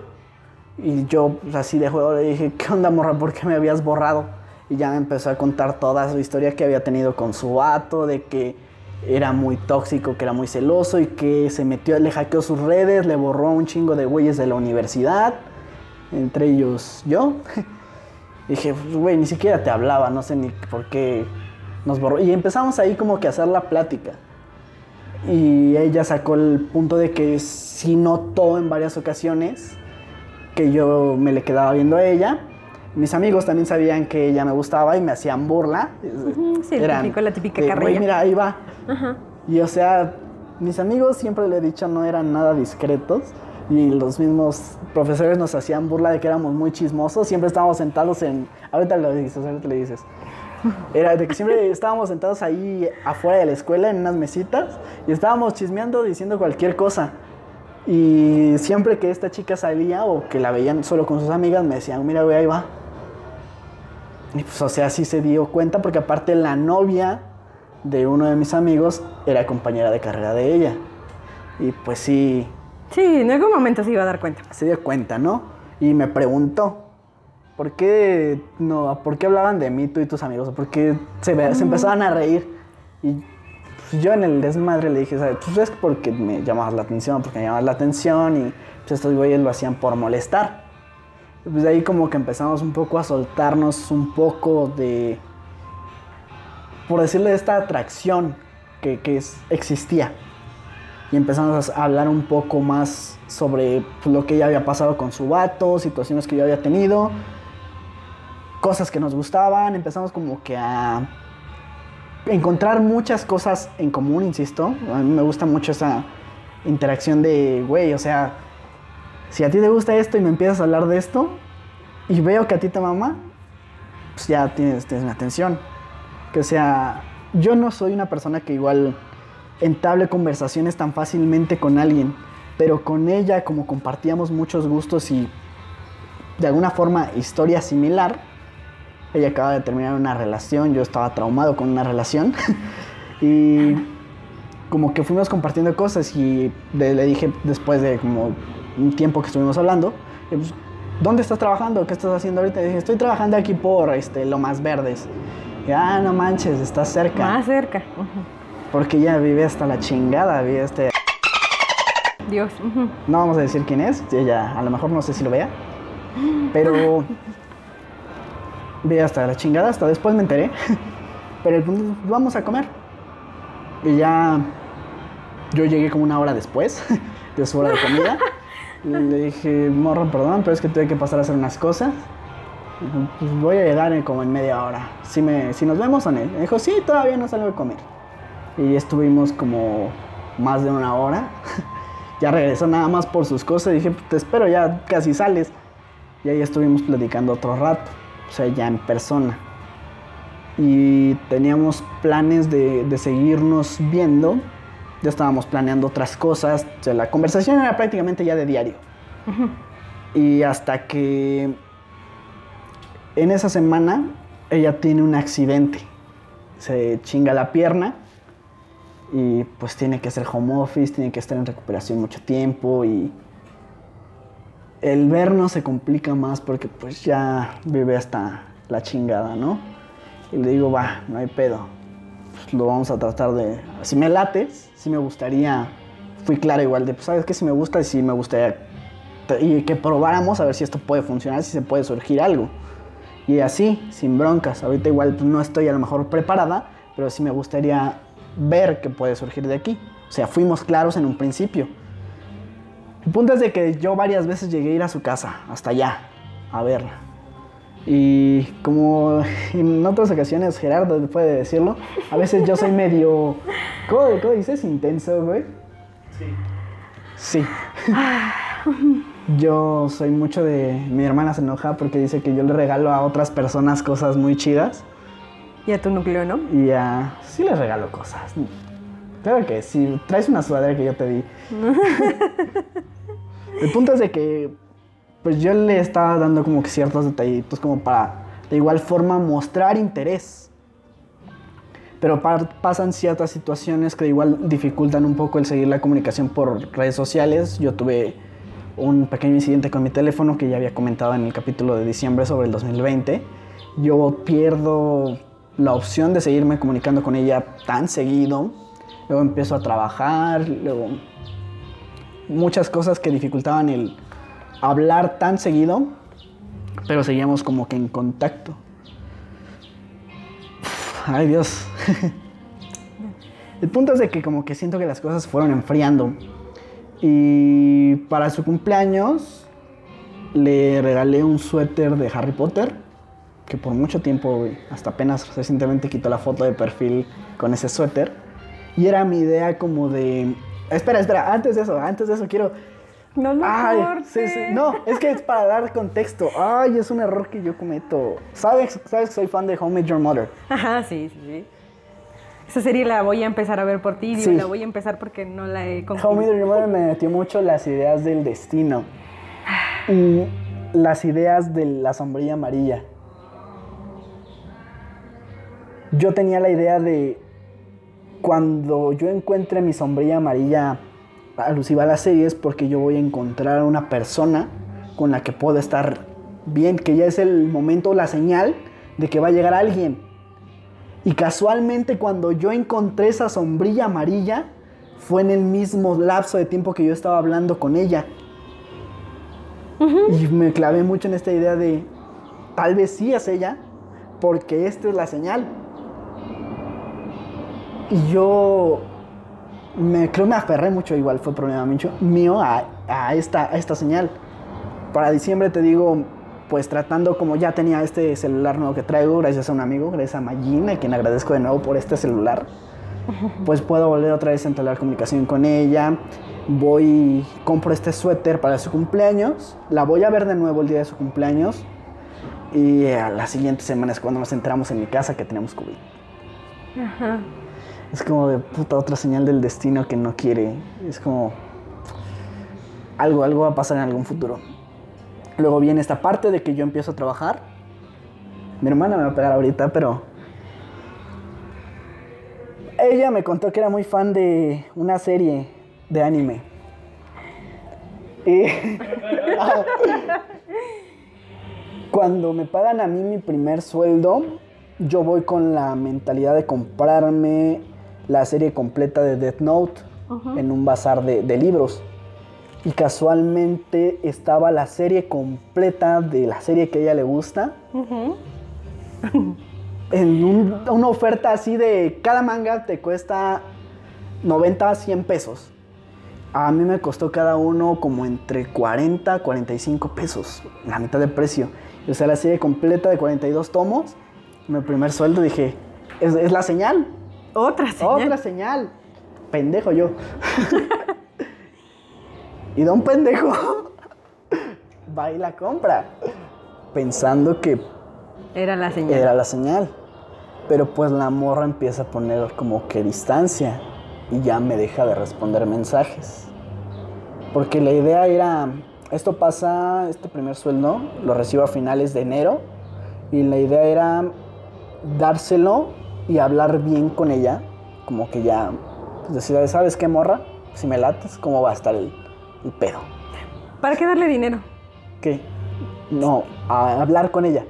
Y yo pues, así de juego le dije, ¿qué onda morra? ¿Por qué me habías borrado? Y ya me empezó a contar toda su historia que había tenido con su vato, de que era muy tóxico, que era muy celoso y que se metió, le hackeó sus redes, le borró un chingo de güeyes de la universidad, entre ellos yo. Y dije, pues, güey, ni siquiera te hablaba, no sé ni por qué nos borró. Y empezamos ahí como que a hacer la plática. Y ella sacó el punto de que sí notó en varias ocasiones que yo me le quedaba viendo a ella. Mis amigos también sabían que ella me gustaba y me hacían burla. sí, el típico, la típica. "Güey, mira, ahí va. Y o sea, mis amigos siempre le he dicho no eran nada discretos. Y los mismos profesores nos hacían burla de que éramos muy chismosos. Siempre estábamos sentados en... Ahorita lo dices, ahorita le dices. Era de que siempre estábamos sentados ahí afuera de la escuela en unas mesitas y estábamos chismeando diciendo cualquier cosa. Y siempre que esta chica salía o que la veían solo con sus amigas me decían, mira, güey, ahí va. Y pues, o sea, sí se dio cuenta porque aparte la novia de uno de mis amigos era compañera de carrera de ella. Y pues sí, Sí, en algún momento se iba a dar cuenta. se dio cuenta, ¿no? Y me preguntó, ¿por qué, no, ¿por qué hablaban de mí tú y tus amigos? ¿Por qué se, ve- se empezaban a reír? Y pues, yo en el desmadre le dije, ¿sabes? Pues es porque me llamabas la atención, porque me llamabas la atención y pues estos güeyes lo hacían por molestar. Pues de ahí como que empezamos un poco a soltarnos un poco de, por decirlo, de esta atracción que, que es- existía. Y empezamos a hablar un poco más sobre pues, lo que ya había pasado con su vato, situaciones que yo había tenido, cosas que nos gustaban. Empezamos como que a encontrar muchas cosas en común, insisto. A mí me gusta mucho esa interacción de, güey, o sea, si a ti te gusta esto y me empiezas a hablar de esto y veo que a ti te mama, pues ya tienes, tienes mi atención. Que o sea, yo no soy una persona que igual entable conversaciones tan fácilmente con alguien, pero con ella como compartíamos muchos gustos y de alguna forma historia similar, ella acaba de terminar una relación, yo estaba traumado con una relación y como que fuimos compartiendo cosas y de- le dije después de como un tiempo que estuvimos hablando, eh, pues, ¿dónde estás trabajando? ¿Qué estás haciendo ahorita? Y dije, estoy trabajando aquí por este, Lomas Verdes. Y, ah, no manches, estás cerca. Más cerca. Porque ella vive hasta la chingada, vive este... Dios. No vamos a decir quién es, ella a lo mejor no sé si lo vea, pero vive hasta la chingada, hasta después me enteré. Pero el punto es, vamos a comer. Y ya yo llegué como una hora después de su hora de comida. Le dije, morro, perdón, pero es que tuve que pasar a hacer unas cosas. Pues voy a llegar en como en media hora. Si, me, si nos vemos no. Me dijo, sí, todavía no salgo de comer. Y estuvimos como más de una hora. ya regresó nada más por sus cosas. Dije, "Pues, te espero, ya casi sales. Y ahí estuvimos platicando otro rato. O sea, ya en persona. Y teníamos planes de, de seguirnos viendo. Ya estábamos planeando otras cosas. O sea, la conversación era prácticamente ya de diario. Y hasta que en esa semana ella tiene un accidente. Se chinga la pierna y pues tiene que hacer home office, tiene que estar en recuperación mucho tiempo y el vernos se complica más porque pues ya vive hasta la chingada, ¿no? Y le digo, va, no hay pedo. Pues, lo vamos a tratar de... Si me lates, si me gustaría... Fui claro igual de, pues, ¿sabes qué? Si me gusta si me gustaría... Y que probáramos a ver si esto puede funcionar, si se puede surgir algo. Y así, sin broncas. Ahorita igual pues, no estoy a lo mejor preparada, pero sí me gustaría ver qué puede surgir de aquí. O sea, fuimos claros en un principio. El punto es de que yo varias veces llegué a ir a su casa, hasta allá, a verla. Y como en otras ocasiones Gerardo puede decirlo, a veces yo soy medio... ¿Cómo, cómo dices? Intenso, güey. Sí. Sí. Yo soy mucho de... Mi hermana se enoja porque dice que yo le regalo a otras personas cosas muy chidas. Y a tu núcleo, ¿no? Y a... Sí les regalo cosas. Claro que sí. Traes una sudadera que yo te di. El punto es de que... Pues yo le estaba dando como que ciertos detallitos como para de igual forma mostrar interés. Pero pa- pasan ciertas situaciones que igual dificultan un poco el seguir la comunicación por redes sociales. Yo tuve un pequeño incidente con mi teléfono que ya había comentado en el capítulo de diciembre sobre el 2020. Yo pierdo la opción de seguirme comunicando con ella tan seguido. Luego empiezo a trabajar, luego muchas cosas que dificultaban el hablar tan seguido, pero seguíamos como que en contacto. Ay Dios. El punto es de que como que siento que las cosas fueron enfriando. Y para su cumpleaños le regalé un suéter de Harry Potter, que por mucho tiempo, hasta apenas recientemente quitó la foto de perfil con ese suéter. Y era mi idea como de... Espera, espera, antes de eso, antes de eso quiero... No lo Ay, cortes. sí, sí. No, es que es para dar contexto. Ay, es un error que yo cometo. ¿Sabes, sabes que soy fan de Home Made Your Mother? Ajá, sí, sí, sí. Esa serie la voy a empezar a ver por ti. Digo, Sí. la voy a empezar porque no la he concluido. Me Your Mother me metió mucho las ideas del destino y las ideas de la sombrilla amarilla. Yo tenía la idea de cuando yo encuentre mi sombrilla amarilla alusiva a las series porque yo voy a encontrar a una persona con la que puedo estar bien, que ya es el momento, la señal de que va a llegar alguien. Y casualmente cuando yo encontré esa sombrilla amarilla, fue en el mismo lapso de tiempo que yo estaba hablando con ella. Y me clavé mucho en esta idea de, tal vez sí es ella, porque esta es la señal. Y yo me creo me aferré mucho, igual fue problema mío a, a esta, a esta señal. Para diciembre te digo, pues tratando como ya tenía este celular nuevo que traigo, gracias a un amigo, gracias a Magina, a quien agradezco de nuevo por este celular, pues puedo volver otra vez a entablar comunicación con ella. Voy, compro este suéter para su cumpleaños, la voy a ver de nuevo el día de su cumpleaños y a las siguientes semanas cuando nos entramos en mi casa que tenemos COVID. Ajá. Es como de puta otra señal del destino que no quiere. Es como algo, algo va a pasar en algún futuro. Luego viene esta parte de que yo empiezo a trabajar. Mi hermana me va a pegar ahorita, pero ella me contó que era muy fan de una serie de anime. Y cuando me pagan a mí mi primer sueldo, yo voy con la mentalidad de comprarme la serie completa de Death Note en un bazar de, de libros. Y casualmente estaba la serie completa de la serie que a ella le gusta. en un- una oferta así de cada manga te cuesta 90 a 100 pesos. A mí me costó cada uno como entre 40 a 45 pesos, la mitad de precio. O sea, la serie completa de 42 tomos. Mi primer sueldo dije, es, es la señal, Otra señal. otra señal. Pendejo yo. y don pendejo va y la compra. Pensando que Era la señal. era la señal. Pero pues la morra empieza a poner como que distancia y ya me deja de responder mensajes. Porque la idea era, esto pasa, este primer sueldo lo recibo a finales de enero y la idea era dárselo y hablar bien con ella, como que ya, pues decir, ¿sabes qué morra? Si me lates, ¿cómo va a estar el, el pedo? ¿Para qué darle dinero? ¿Qué? No, a hablar con ella.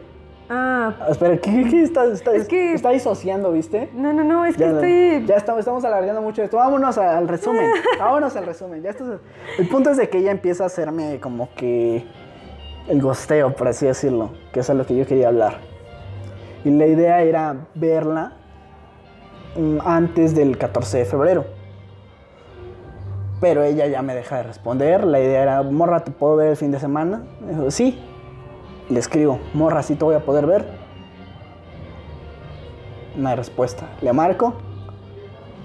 Ah, Espera, ¿qué, qué está, está, Es que- está disociando, viste? no, no, no, es que estoy... ya estamos, estamos alargando mucho esto. Vámonos al resumen. Vámonos al resumen. Ya esto es- el punto es de que ella empieza a hacerme como que el gosteo, por así decirlo, que eso es lo que yo quería hablar. Y la idea era verla antes del 14 de febrero. Pero ella ya me deja de responder. La idea era, morra, ¿te puedo ver el fin de semana? Dijo, sí. Le escribo, morra, ¿sí te voy a poder ver? No hay respuesta. Le marco,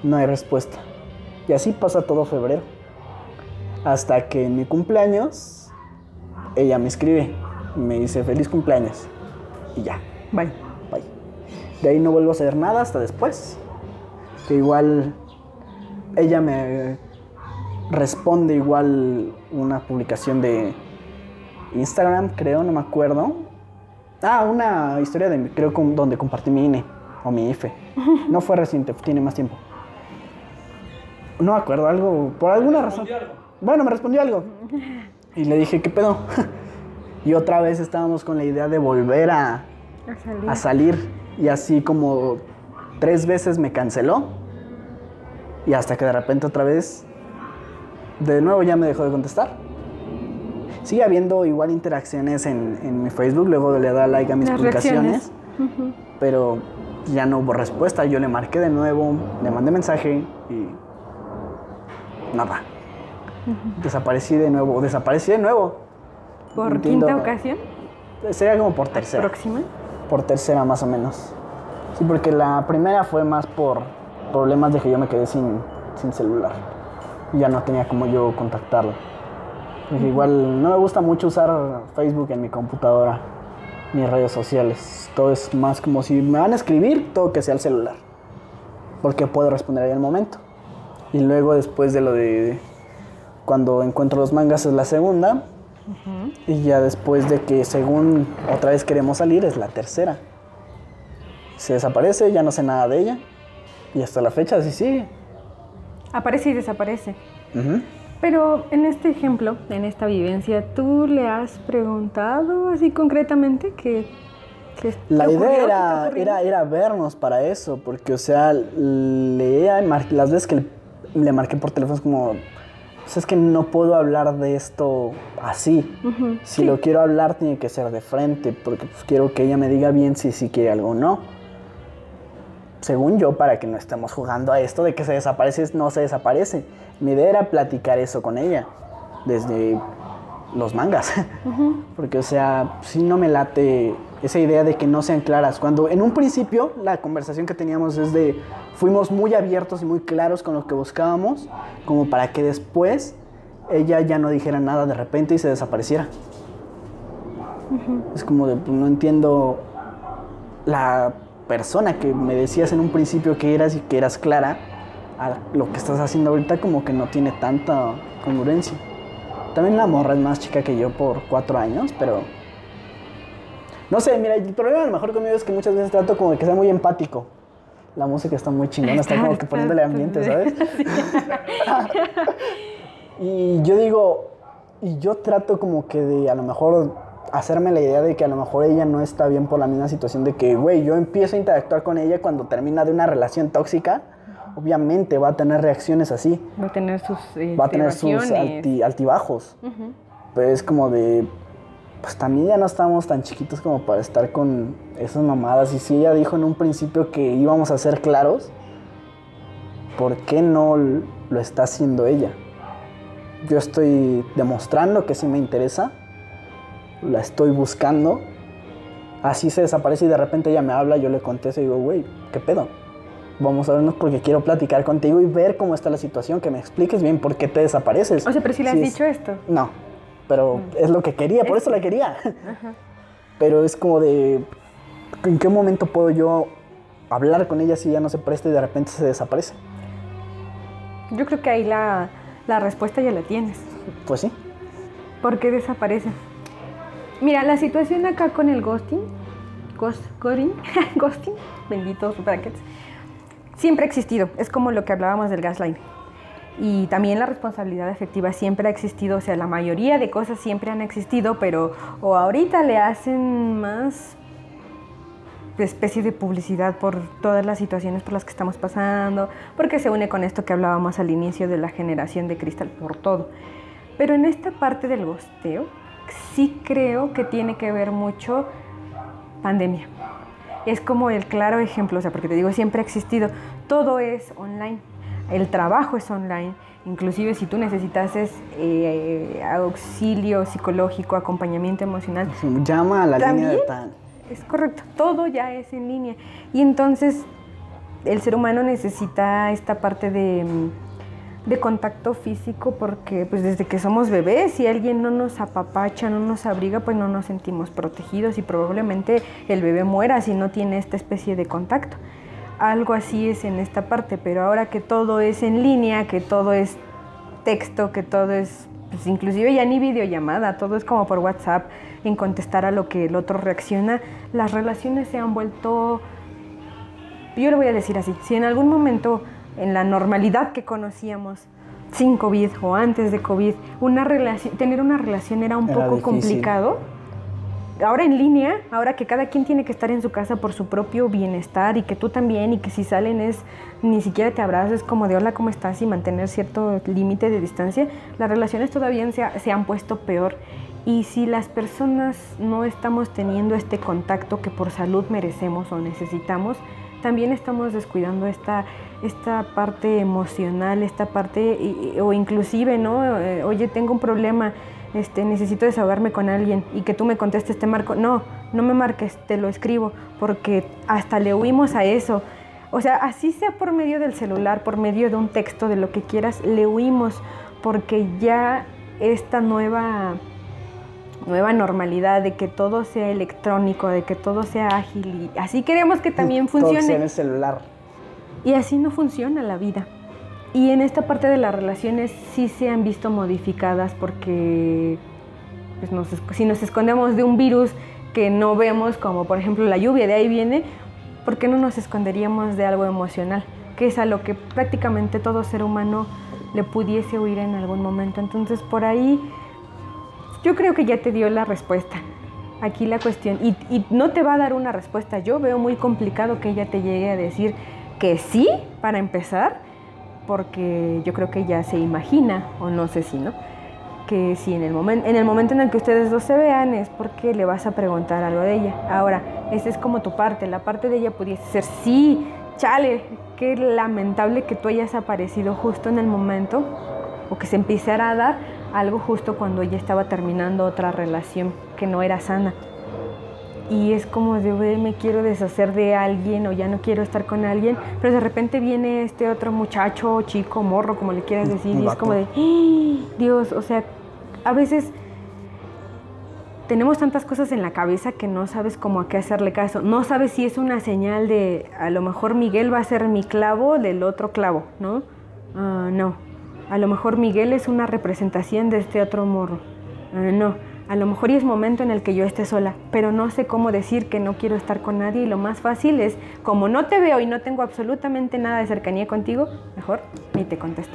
no hay respuesta. Y así pasa todo febrero. Hasta que en mi cumpleaños, ella me escribe me dice feliz cumpleaños. Y ya, Bye. bye. De ahí no vuelvo a hacer nada hasta después. Que igual ella me responde igual una publicación de Instagram, creo, no me acuerdo. Ah, una historia de creo con- donde compartí mi INE o mi IFE. No fue reciente, tiene más tiempo. No me acuerdo, algo, por alguna razón. Bueno, me respondió algo. Y le dije, ¿qué pedo? y otra vez estábamos con la idea de volver a, A salir. a salir. Y así como tres veces me canceló. Y hasta que de repente otra vez, de nuevo ya me dejó de contestar. Sigue habiendo igual interacciones en, en mi Facebook, luego le da like a mis Las publicaciones. Pero ya no hubo respuesta. Yo le marqué de nuevo, le mandé mensaje y nada. Desaparecí de nuevo, desaparecí de nuevo. ¿Por Entiendo. quinta ocasión? Sería como por tercera ¿Próxima? por tercera más o menos. Sí, porque la primera fue más por problemas de que yo me quedé sin, sin celular. Ya no tenía como yo contactarla. Porque igual no me gusta mucho usar Facebook en mi computadora, ni redes sociales. Todo es más como si me van a escribir, todo que sea el celular. Porque puedo responder ahí al momento. Y luego después de lo de cuando encuentro los mangas es la segunda. Y ya después de que según otra vez queremos salir es la tercera. Se desaparece, ya no sé nada de ella. Y hasta la fecha así sigue. Aparece y desaparece. Pero en este ejemplo, en esta vivencia, ¿tú le has preguntado así concretamente que... que La ¿qué idea era, era, era vernos para eso, porque o sea, le, las veces que le, le marqué por teléfono es como, pues es que no puedo hablar de esto así. Si sí. lo quiero hablar tiene que ser de frente, porque pues quiero que ella me diga bien si sí quiere algo o no. Según yo, para que no estemos jugando a esto de que se desaparece, no se desaparece. Mi idea era platicar eso con ella, desde los mangas. Porque, o sea, sí no me late esa idea de que no sean claras. Cuando en un principio la conversación que teníamos es de, fuimos muy abiertos y muy claros con lo que buscábamos, como para que después ella ya no dijera nada de repente y se desapareciera. Es como de, pues, no entiendo la persona que me decías en un principio que eras y que eras clara, a lo que estás haciendo ahorita como que no tiene tanta congruencia. También la morra es más chica que yo por cuatro años, pero... No sé, mira, el problema a lo mejor conmigo es que muchas veces trato como de que sea muy empático. La música está muy chingona, está como que poniéndole ambiente, ¿sabes? y yo digo, y yo trato como que de a lo mejor hacerme la idea de que a lo mejor ella no está bien por la misma situación de que, güey, yo empiezo a interactuar con ella cuando termina de una relación tóxica, obviamente va a tener reacciones así, Va a tener sus eh, va a tener sus alti- altibajos. Pero es como de, pues también ya no estamos tan chiquitos como para estar con esas mamadas. Y si ella dijo en un principio que íbamos a ser claros, ¿por qué no lo está haciendo ella? Yo estoy demostrando que sí me interesa, la estoy buscando. Así se desaparece y de repente ella me habla, yo le contesto y digo, güey, ¿qué pedo? Vamos a vernos porque quiero platicar contigo y ver cómo está la situación, que me expliques bien por qué te desapareces. O sea, pero si le has Sí es- dicho esto. no, pero es lo que quería, por Es eso la quería. Pero es como de, ¿en qué momento puedo yo hablar con ella si ya no se presta y de repente se desaparece? Yo creo que ahí la, la respuesta ya la tienes. Pues sí. ¿Por qué desaparece? Mira, la situación acá con el ghosting, ghost, ghosting, ghosting, benditos brackets, siempre ha existido. Es como lo que hablábamos del gaslighting. Y también la responsabilidad efectiva siempre ha existido, o sea, la mayoría de cosas siempre han existido, pero o ahorita le hacen más especie de publicidad por todas las situaciones por las que estamos pasando, porque se une con esto que hablábamos al inicio de la generación de cristal, por todo. Pero en esta parte del gosteo, sí creo que tiene que ver mucho pandemia. Es como el claro ejemplo, o sea, porque te digo, siempre ha existido, todo es online, el trabajo es online, inclusive si tú necesitases eh, auxilio psicológico, acompañamiento emocional, Llama a la línea de tan. es correcto, todo ya es en línea. Y entonces el ser humano necesita esta parte de, de contacto físico porque pues desde que somos bebés, si alguien no nos apapacha, no nos abriga, pues no nos sentimos protegidos y probablemente el bebé muera si no tiene esta especie de contacto. Algo así es en esta parte, pero ahora que todo es en línea, que todo es texto, que todo es, pues inclusive ya ni videollamada, todo es como por WhatsApp, en contestar a lo que el otro reacciona, las relaciones se han vuelto, yo le voy a decir así, si en algún momento en la normalidad que conocíamos, sin COVID o antes de COVID, una relación, tener una relación era un Era poco difícil. complicado. Ahora en línea, ahora que cada quien tiene que estar en su casa por su propio bienestar y que tú también y que si salen es ni siquiera te abrazas como de hola, ¿cómo estás? y mantener cierto límite de distancia, las relaciones todavía se han puesto peor. Y si las personas no estamos teniendo este contacto que por salud merecemos o necesitamos, también estamos descuidando esta, esta parte emocional, esta parte, o inclusive, ¿no? Eh, Oye, tengo un problema, este, necesito desahogarme con alguien y que tú me contestes, te marco. No, no me marques, te lo escribo, porque hasta le huimos a eso. O sea, así sea por medio del celular, por medio de un texto, de lo que quieras, le huimos, porque ya esta nueva nueva normalidad de que todo sea electrónico, de que todo sea ágil y así queremos que también Todo que sea en funcione. el celular. Y así no funciona la vida. Y en esta parte de las relaciones sí se han visto modificadas porque pues, nos si nos escondemos de un virus que no vemos, como por ejemplo la lluvia, de ahí viene, ¿por qué no nos esconderíamos de algo emocional? Que es a lo que prácticamente todo ser humano le pudiese huir en algún momento. Entonces por ahí yo creo que ya te dio la respuesta. Aquí la cuestión, y, y no te va a dar una respuesta. Yo veo muy complicado que ella te llegue a decir que sí, para empezar, porque yo creo que ella se imagina, o no sé si, ¿no? Que si en el, momento en el momento en el que ustedes dos se vean es porque le vas a preguntar algo de ella. Ahora, esa es como tu parte, la parte de ella pudiese ser, sí, chale, qué lamentable que tú hayas aparecido justo en el momento o que se empezara a dar algo justo cuando ella estaba terminando otra relación que no era sana. Y es como de, "Güey, me quiero deshacer de alguien o ya no quiero estar con alguien, pero de repente viene este otro muchacho, chico, morro, como le quieras decir, y es como de, "Ah, Dios, o sea, a veces tenemos tantas cosas en la cabeza que no sabes cómo a qué hacerle caso. No sabes si es una señal de a lo mejor Miguel va a ser mi clavo del otro clavo, ¿no? Ah, no. A lo mejor Miguel es una representación de este otro morro. Ah, no. A lo mejor es momento en el que yo esté sola, pero no sé cómo decir que no quiero estar con nadie y lo más fácil es, como no te veo y no tengo absolutamente nada de cercanía contigo, mejor ni te contesto.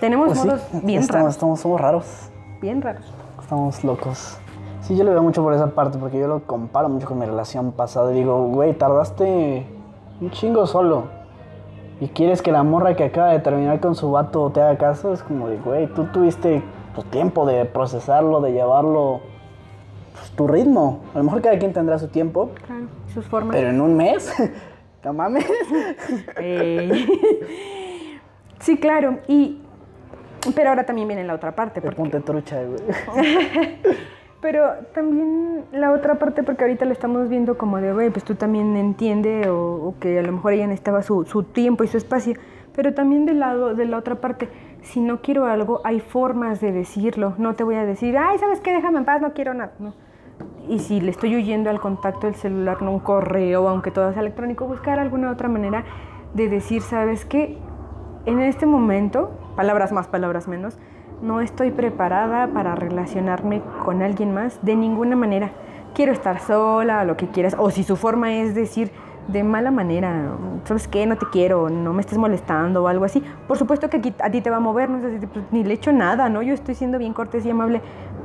Tenemos Pues sí, modos bien estamos, raros, estamos- somos raros. bien raros. Estamos locos. Sí, yo lo veo mucho por esa parte, porque yo lo comparo mucho con mi relación pasada. Y digo, güey, tardaste un chingo solo. Y quieres que la morra que acaba de terminar con su vato te haga caso. Es como de, güey, tú tuviste tu tiempo de procesarlo, de llevarlo pues, tu ritmo. A lo mejor cada quien tendrá su tiempo, Claro, sus formas. pero en un mes, no mames. Ey. Sí, claro. Y, pero ahora también viene la otra parte. Te Porque, ponte trucha, güey. pero también la otra parte, porque ahorita lo estamos viendo como de, güey, pues tú también entiendes o, o que a lo mejor ella necesitaba su, su tiempo y su espacio. Pero también del lado, de la otra parte, si no quiero algo, hay formas de decirlo. No te voy a decir, ay, ¿sabes qué? Déjame en paz, no quiero nada. No. Y si le estoy huyendo al contacto del celular, no un correo, aunque todo sea electrónico, buscar alguna otra manera de decir, ¿sabes qué? En este momento, palabras más, palabras menos, no estoy preparada para relacionarme con alguien más de ninguna manera. Quiero estar sola, lo que quieras. O si su forma es decir de mala manera, ¿sabes qué? No te quiero, no me estés molestando o algo así. Por supuesto que aquí- a ti te va a mover, no es decir, pues, ni le echo nada, ¿no? Yo estoy siendo bien cortés y amable.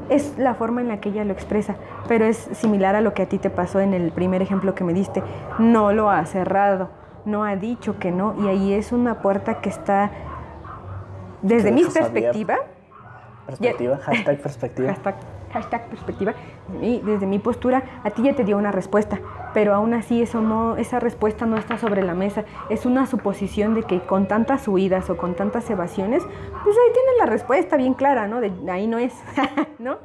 Es la forma en la que ella lo expresa, pero es similar a lo que a ti te pasó en el primer ejemplo que me diste. No lo ha cerrado, no ha dicho que no, y ahí es una puerta que está, desde mi abierta. Perspectiva, hashtag perspectiva. hashtag, hashtag perspectiva, y desde mi postura, a ti ya te dio una respuesta, pero aún así eso no, esa respuesta no está sobre la mesa. Es una suposición de que con tantas huidas o con tantas evasiones, pues ahí tienes la respuesta bien clara, ¿no? De ahí no es, ¿no?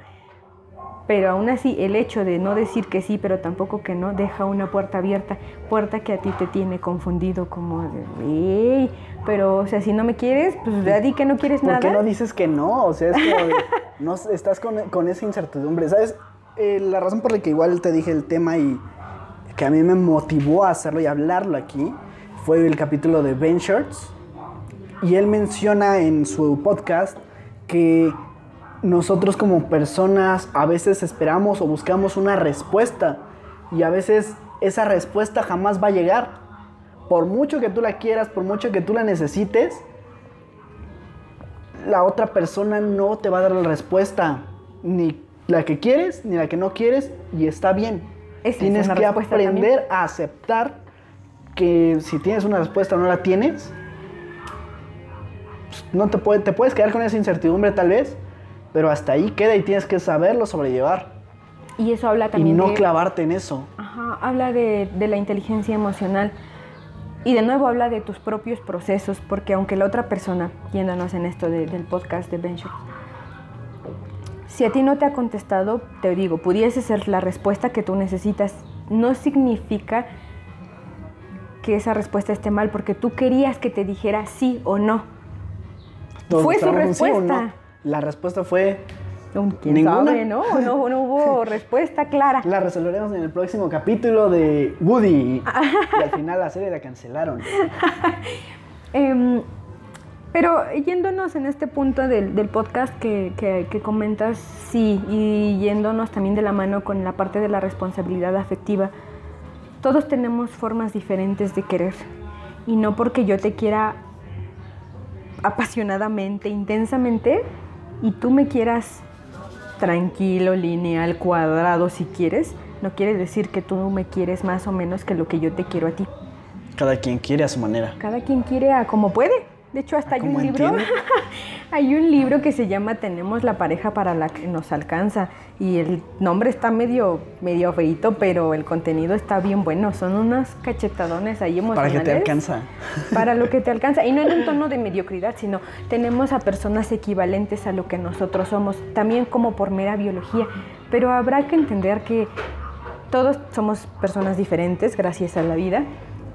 Pero aún así, el hecho de no decir que sí, pero tampoco que no, deja una puerta abierta, puerta que a ti te tiene confundido como de, "Ey, pero, o sea, si no me quieres, pues ya di que no quieres ¿Por nada. qué no dices que no? O sea, es de, no estás con, con esa incertidumbre. ¿Sabes? Eh, la razón por la que igual te dije el tema y que a mí me motivó a hacerlo y hablarlo aquí fue el capítulo de Ben Shirts. Y él menciona en su podcast que nosotros como personas a veces esperamos o buscamos una respuesta y a veces esa respuesta jamás va a llegar. Por mucho que tú la quieras, por mucho que tú la necesites, la otra persona no te va a dar la respuesta, ni la que quieres, ni la que no quieres, y está bien. Esa tienes que aprender también. a aceptar que si tienes una respuesta o no la tienes, pues, no te, puede- te puedes quedar con esa incertidumbre tal vez, pero hasta ahí queda y tienes que saberlo sobrellevar Y eso habla y también no de... clavarte en eso. Ajá, habla de, de la inteligencia emocional. Y de nuevo habla de tus propios procesos, porque aunque la otra persona, yéndonos en esto de- del podcast de Shorts, si a ti no te ha contestado, te digo, pudiese ser la respuesta que tú necesitas, no significa que esa respuesta esté mal, porque tú querías que te dijera sí o no. Fue su sí o no. respuesta. La respuesta fue, ¿Quién ¿Ninguna? sabe, no? no? No hubo respuesta clara. la resolveremos en el próximo capítulo de Woody. y al final la serie la cancelaron. Em, pero yéndonos en este punto del, del podcast que, que- que comentas, sí, y yéndonos también de la mano con la parte de la responsabilidad afectiva, todos tenemos formas diferentes de querer. Y no porque yo te quiera apasionadamente, intensamente, y tú me quieras tranquilo, lineal, cuadrado si quieres, no quiere decir que tú me quieres más o menos que lo que yo te quiero a ti. Cada quien quiere a su manera. Cada quien quiere a como puede. De hecho, hasta hay un ¿Cómo libro. hay un libro que se llama Tenemos la pareja para la que nos alcanza. Y el nombre está medio, medio feito, pero el contenido está bien bueno. Son unos cachetadones ahí Para emocionales. que te alcanza. Para lo que te alcanza. Y no en un tono de mediocridad, sino tenemos a personas equivalentes a lo que nosotros somos. También como por mera biología. Pero habrá que entender que todos somos personas diferentes gracias a la vida,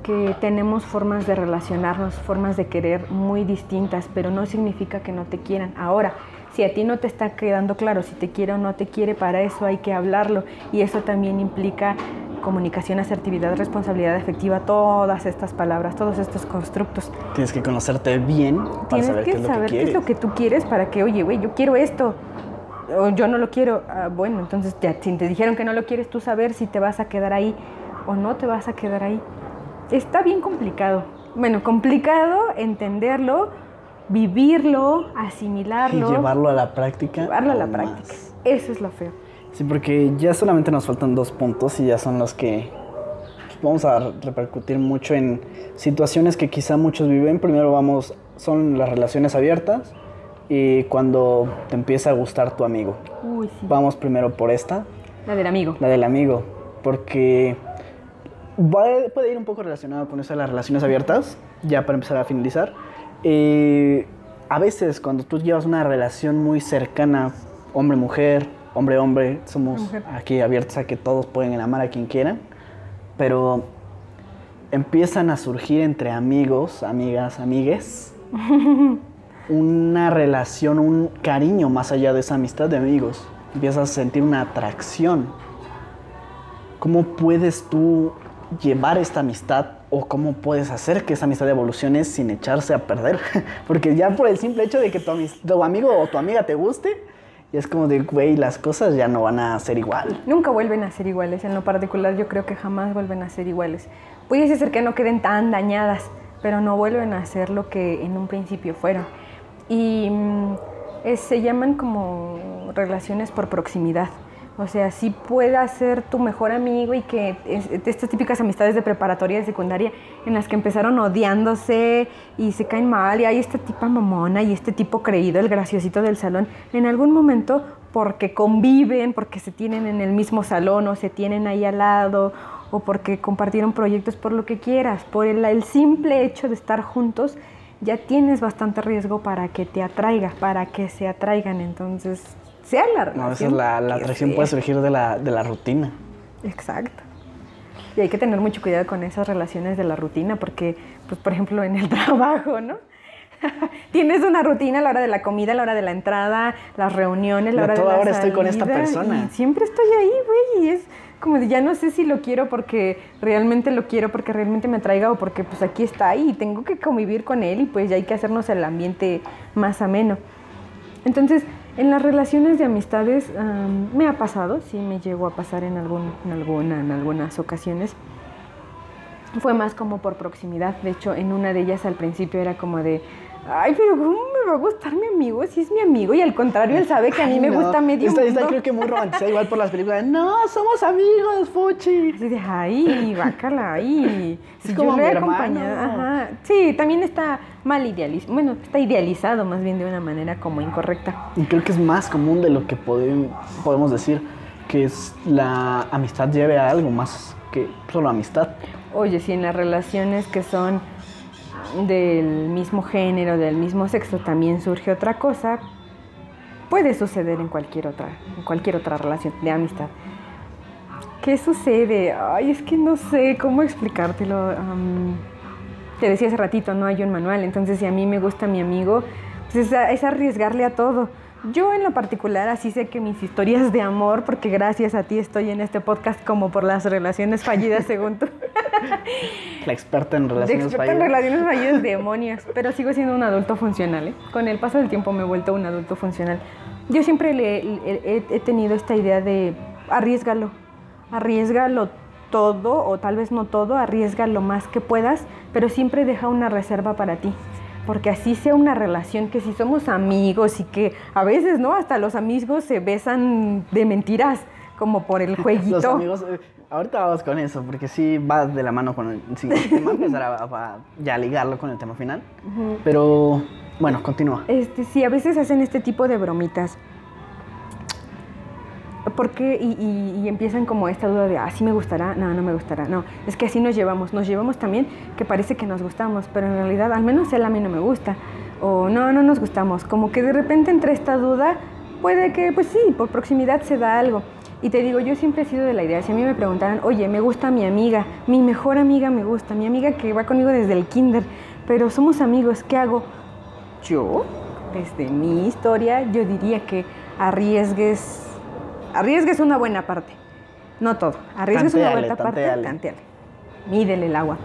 que tenemos formas de relacionarnos, formas de querer muy distintas, pero no significa que no te quieran. Ahora, si a ti no te está quedando claro si te quiere o no te quiere, para eso hay que hablarlo y eso también implica comunicación, asertividad, responsabilidad efectiva, todas estas palabras, todos estos constructos. Tienes que conocerte bien para Tienes saber que qué es lo saber que qué quieres. es lo que tú quieres para que, oye, güey, yo quiero esto. O yo no lo quiero. Ah, bueno, entonces ya si te dijeron que no lo quieres, tú saber si te vas a quedar ahí o no te vas a quedar ahí. Está bien complicado. Bueno, complicado entenderlo, vivirlo, Y asimilarlo. llevarlo a la práctica. llevarlo a la práctica. Eso es lo feo. Sí, porque ya solamente nos faltan dos puntos y ya son los que vamos a repercutir mucho en situaciones que quizá muchos viven. Primero vamos, son las relaciones abiertas y cuando te empieza a gustar tu amigo. Uy, sí. Vamos primero por esta, La del amigo. la del amigo, porque va- puede ir un poco relacionado con eso de las relaciones abiertas, ya para empezar a finalizar. Eh, a veces cuando tú llevas una relación muy cercana, hombre-mujer, hombre-hombre, somos Mujer. aquí abiertos a que todos pueden amar a quien quieran, pero empiezan a surgir entre amigos, amigas, amigues, una relación, un cariño más allá de esa amistad de amigos. Empiezas a sentir una atracción. ¿Cómo puedes tú llevar esta amistad o cómo puedes hacer que esa amistad evolucione sin echarse a perder? Porque ya por el simple hecho de que tu, tu amigo o tu amiga te guste, ya es como de, güey, las cosas ya no van a ser igual. Nunca vuelven a ser iguales. En lo particular, yo creo que jamás vuelven a ser iguales. Puede ser que no queden tan dañadas, pero no vuelven a ser lo que en un principio fueron. Y mm, es- se llaman como relaciones por proximidad. O sea, sí pueda ser tu mejor amigo y que estas típicas amistades de preparatoria, de secundaria, en las que empezaron odiándose y se caen mal y hay esta tipa mamona y este tipo creído, el graciosito del salón, en algún momento porque conviven, porque se tienen en el mismo salón o se tienen ahí al lado o porque compartieron proyectos por lo que quieras, por el, el simple hecho de estar juntos, ya tienes bastante riesgo para que te atraiga, para que se atraigan. Entonces, sea la relación. No, esa es la, la atracción sea. puede surgir de la, de la rutina. Exacto. Y hay que tener mucho cuidado con esas relaciones de la rutina, porque, pues, por ejemplo, en el trabajo, ¿no? Tienes una rutina a la hora de la comida, a la hora de la entrada, las reuniones, la De hora de toda la hora estoy con esta persona. y siempre estoy ahí, güey, y es como de ya no sé si lo quiero porque realmente lo quiero, porque realmente me atraiga o porque pues aquí está y tengo que convivir con él y pues ya hay que hacernos el ambiente más ameno. Entonces, en las relaciones de amistades am, me ha pasado, sí me llegó a pasar en, algún, en, alguna, en algunas ocasiones. Fue más como por proximidad. De hecho, en una de ellas al principio era como de, ay, pero ¿cómo me va a gustar mi amigo si es mi amigo? Y al contrario, él sabe que a mí Ay, me no. gusta medio Esta, esta mundo. creo que muy romantizada, igual por las películas. No, somos amigos, Fuchi. Así de, ay, bácala, ay. Es Si como yo mi hermano. Ajá. Sí, también está mal idealizado. Bueno, está idealizado más bien de una manera como incorrecta. Y creo que es más común de lo que podem- podemos decir, que es la amistad lleve a algo más que solo amistad. Oye, si en las relaciones que son del mismo género, del mismo sexo, también surge otra cosa, puede suceder en cualquier otra, en cualquier otra relación de amistad. ¿Qué sucede? Ay, es que no sé cómo explicártelo. Te decía hace ratito, no hay un manual, entonces si a mí me gusta mi amigo, pues es arriesgarle a todo. Yo en lo particular así sé que mis historias de amor, porque gracias a ti estoy en este podcast como por las relaciones fallidas según tú. La experta en relaciones experta en fallidas. relaciones fallidas, demonios. Pero sigo siendo un adulto funcional, ¿eh? Con el paso del tiempo me he vuelto un adulto funcional. Yo siempre le- he, he tenido esta idea de arriesgalo, arriesgalo todo, o tal vez no todo, arriesga lo más que puedas, pero siempre deja una reserva para ti. Porque así sea una relación que si somos amigos y que a veces, ¿no? Hasta los amigos se besan de mentiras, como por el Los jueguito. amigos, eh, ahorita vamos con eso, porque sí va de la mano con el siguiente tema, empezar a, a- ya ligarlo con el tema final. Pero, bueno, continúa. Este, sí, a veces hacen este tipo de bromitas. ¿Por qué? Y, y- empiezan como esta duda de, ah, sí me gustará, no, no me gustará. No, es que así nos llevamos. Nos llevamos también que parece que nos gustamos, pero en realidad al menos él a mí no me gusta. O no, no nos gustamos. Como que de repente entre esta duda puede que, pues sí, por proximidad se da algo. Y te digo, yo siempre he sido de la idea, si a mí me preguntaran, oye, me gusta mi amiga, mi mejor amiga me gusta, mi amiga que va conmigo desde el kinder, pero somos amigos, ¿qué hago? Yo, desde mi historia, yo diría que arriesgues, arriesgues una buena parte, no todo, arriesgues una buena parte, tantéale, mídele el agua.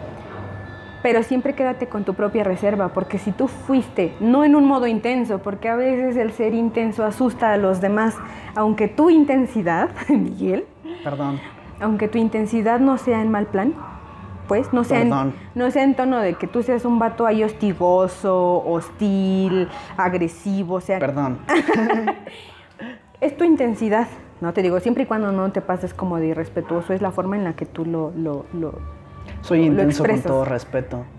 Pero siempre quédate con tu propia reserva, porque si tú fuiste, no en un modo intenso, porque a veces el ser intenso asusta a los demás, aunque tu intensidad, Miguel, Perdón. aunque tu intensidad no sea en mal plan, pues no sea, en, no sea en tono de que tú seas un vato ahí hostigoso, hostil, agresivo, o sea, Perdón. es tu intensidad, no te digo, siempre y cuando no te pases como de irrespetuoso, es la forma en la que tú lo, lo, lo- Soy lo intenso con todo respeto.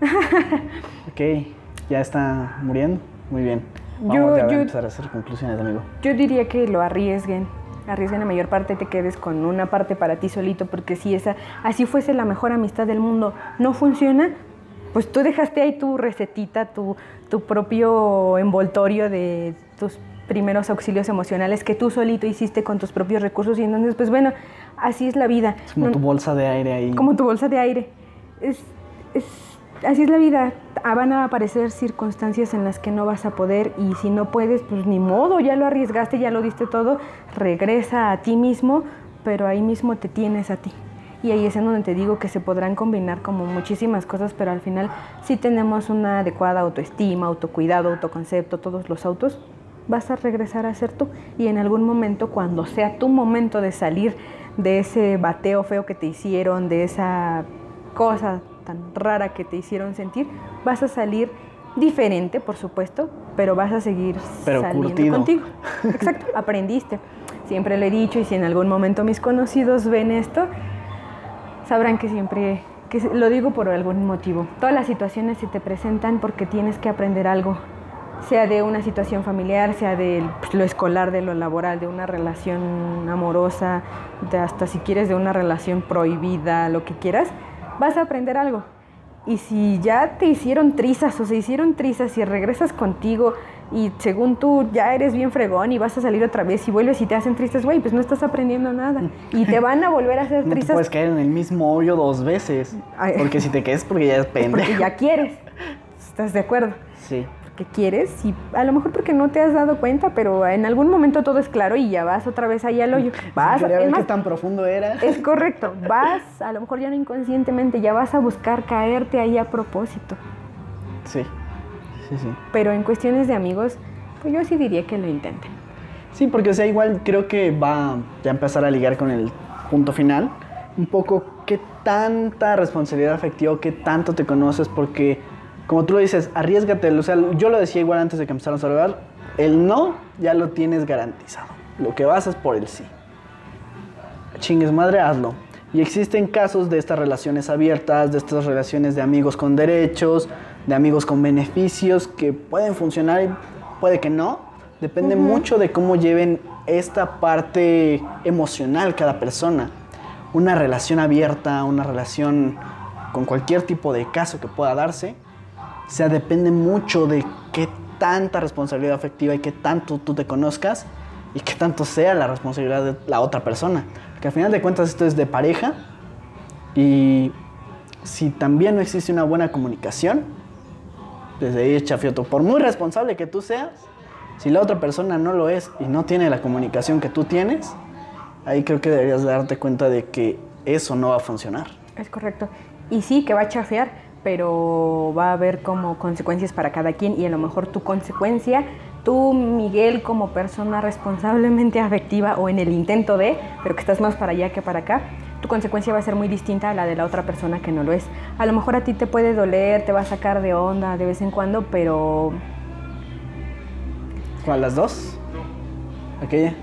ok, ya está muriendo. Muy bien. Vamos Yo- ya a yo- empezar a hacer conclusiones, amigo. Yo diría que lo arriesguen, arriesguen la mayor parte, te quedes con una parte para ti solito, porque si esa, así fuese la mejor amistad del mundo, no funciona, pues tú dejaste ahí tu recetita, tu, tu propio envoltorio de tus primeros auxilios emocionales que tú solito hiciste con tus propios recursos y entonces, pues bueno, así es la vida. Es como No- tu bolsa de aire ahí. como tu bolsa de aire. Es, es- así es la vida. Ah, Van a aparecer circunstancias en las que no vas a poder y si no puedes, pues ni modo, ya lo arriesgaste, ya lo diste todo, regresa a ti mismo, pero ahí mismo te tienes a ti. Y ahí es en donde te digo que se podrán combinar como muchísimas cosas, pero al final si tenemos una adecuada autoestima, autocuidado, autoconcepto, todos los autos, vas a regresar a ser tú y en algún momento cuando sea tu momento de salir de ese bateo feo que te hicieron, de esa cosa tan rara que te hicieron sentir, vas a salir diferente, por supuesto, pero vas a seguir Pero saliendo curtido. contigo. Exacto, aprendiste. Siempre le he dicho y si en algún momento mis conocidos ven esto, sabrán que siempre, que lo digo por algún motivo. Todas las situaciones se te presentan porque tienes que aprender algo, sea de una situación familiar, sea de pues, lo escolar, de lo laboral, de una relación amorosa, de hasta si quieres de una relación prohibida, lo que quieras, vas a aprender algo. Y si ya te hicieron trizas o se hicieron trizas y regresas contigo y según tú ya eres bien fregón y vas a salir otra vez y vuelves y te hacen tristes, güey, pues no estás aprendiendo nada. Y te van a volver a hacer No te trizas puedes caer en el mismo hoyo dos veces. Ay. Porque si te caes, porque ya es pendejo. porque ya quieres. ¿Estás de acuerdo? Sí. Porque quieres y a lo mejor porque no te has dado cuenta, pero en algún momento todo es claro y ya vas otra vez ahí al hoyo. Vas, es más, qué tan profundo era. es correcto, vas, a lo mejor ya no inconscientemente, ya vas a buscar caerte ahí a propósito. Sí. Sí, sí. Pero en cuestiones de amigos, pues yo sí diría que lo intenten. Sí, porque o sea, igual creo que va ya a empezar a ligar con el punto final. Un poco qué tanta responsabilidad afectiva, qué tanto te conoces, porque como tú lo dices, arriesgate. O sea, yo lo decía igual antes de que empezáramos a hablar, el no ya lo tienes garantizado. Lo que vas es por el sí. Chingues madre, hazlo. Y existen casos de estas relaciones abiertas, de estas relaciones de amigos con derechos, de amigos con beneficios que pueden funcionar y puede que no. Depende mucho de cómo lleven esta parte emocional cada persona. Una relación abierta, una relación con cualquier tipo de caso que pueda darse, o sea, depende mucho de qué tanta responsabilidad afectiva y qué tanto tú te conozcas y qué tanto sea la responsabilidad de la otra persona. Porque al final de cuentas esto es de pareja y si también no existe una buena comunicación, desde ahí es chafioto. Por muy responsable que tú seas, si la otra persona no lo es y no tiene la comunicación que tú tienes, ahí creo que deberías darte cuenta de que eso no va a funcionar. Es correcto. Y sí, que va a chafear, pero va a haber como consecuencias para cada quien y a lo mejor tu consecuencia, tú, Miguel, como persona responsablemente afectiva o en el intento de, pero que estás más para allá que para acá, tu consecuencia va a ser muy distinta a la de la otra persona que no lo es. A lo mejor a ti te puede doler, te va a sacar de onda de vez en cuando, pero ¿Cuál, las dos? Aquella.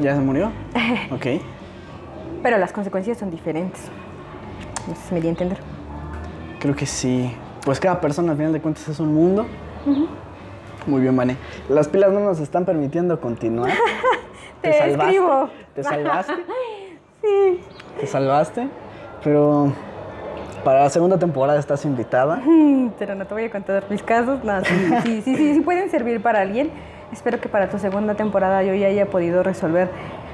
¿Ya se murió? ok. Pero las consecuencias son diferentes. No sé si me di a entender. Creo que sí. Pues cada persona al final de cuentas es un mundo. Muy bien, Vane. Las pilas no nos están permitiendo continuar. Te escribo. ¿Te salvaste? Sí. ¿Te salvaste? Pero para la segunda temporada estás invitada. Pero no te voy a contar mis casos. No, sí, sí, sí, sí, sí pueden servir para alguien. Espero que para tu segunda temporada yo ya haya podido resolver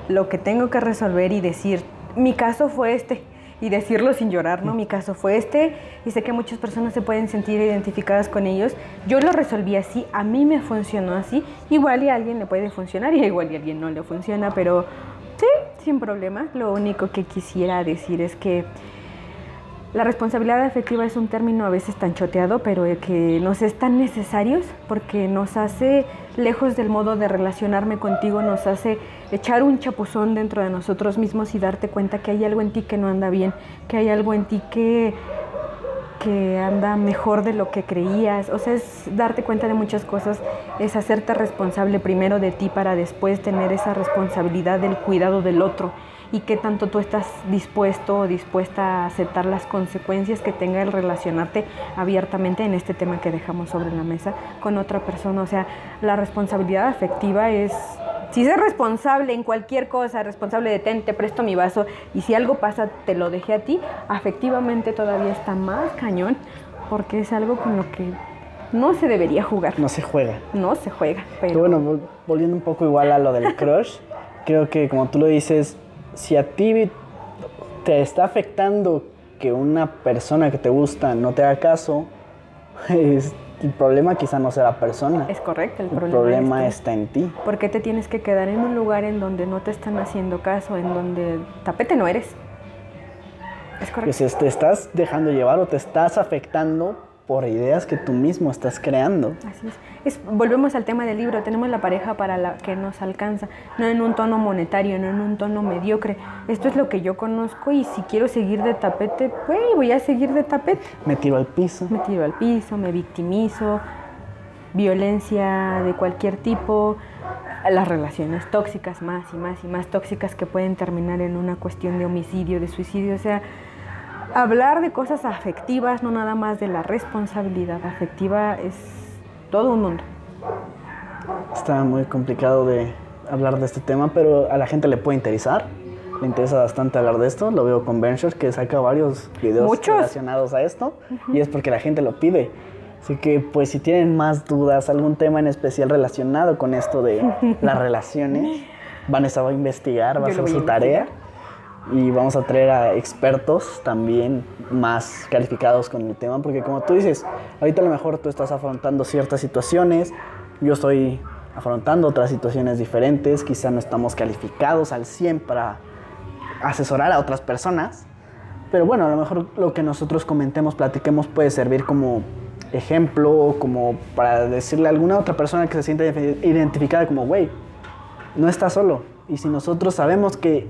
lo que tengo que resolver y decir, mi caso fue este. Y decirlo sin llorar, ¿no? Mi caso fue este y sé que muchas personas se pueden sentir identificadas con ellos. Yo lo resolví así, a mí me funcionó así. Igual y a alguien le puede funcionar y igual y a alguien no le funciona, pero sí, sin problema. Lo único que quisiera decir es que la responsabilidad afectiva es un término a veces tan choteado, pero que nos es tan necesario porque nos hace, lejos del modo de relacionarme contigo, nos hace echar un chapuzón dentro de nosotros mismos y darte cuenta que hay algo en ti que no anda bien, que hay algo en ti que, que anda mejor de lo que creías. O sea, es darte cuenta de muchas cosas, es hacerte responsable primero de ti para después tener esa responsabilidad del cuidado del otro y qué tanto tú estás dispuesto o dispuesta a aceptar las consecuencias que tenga el relacionarte abiertamente en este tema que dejamos sobre la mesa con otra persona. O sea, la responsabilidad afectiva es, si ser responsable en cualquier cosa, responsable de ten, te presto mi vaso y si algo pasa te lo dejé a ti, afectivamente todavía está más cañón porque es algo con lo que no se debería jugar. No se juega. No se juega. Pero bueno, volviendo un poco igual a lo del crush, creo que como tú lo dices, si a ti te está afectando que una persona que te gusta no te haga caso, es, el problema quizá no sea la persona. Es correcto, el, El problema, está en ti. ¿Por qué te tienes que quedar en un lugar en donde no te están haciendo caso, en donde tapete no eres? Es correcto. Pues te estás dejando llevar o te estás afectando por ideas que tú mismo estás creando. Así es. Es- Volvemos al tema del libro, tenemos la pareja para la que nos alcanza, no en un tono monetario, no en un tono mediocre. Esto es lo que yo conozco y si quiero seguir de tapete, pues voy a seguir de tapete. Me tiro al piso. Me tiro al piso, me victimizo, violencia de cualquier tipo, las relaciones tóxicas más y más y más tóxicas que pueden terminar en una cuestión de homicidio, de suicidio, o sea, hablar de cosas afectivas, no nada más de la responsabilidad afectiva, es todo un mundo. Está muy complicado de hablar de este tema, pero a la gente le puede interesar. Le interesa bastante hablar de esto. Lo veo con Ventures, que saca varios videos Muchos. relacionados a esto. Y es porque la gente lo pide. Así que, pues, si tienen más dudas, algún tema en especial relacionado con esto de las relaciones, Vanessa va a investigar, va a hacer su tarea. Y vamos a traer a expertos también más calificados con el tema, porque como tú dices, ahorita a lo mejor tú estás afrontando ciertas situaciones, yo estoy afrontando otras situaciones diferentes, quizá no estamos calificados al 100 para asesorar a otras personas, pero bueno, a lo mejor lo que nosotros comentemos, platiquemos puede servir como ejemplo, o como para decirle a alguna otra persona que se sienta identificada como, güey, no estás solo. Y si nosotros sabemos que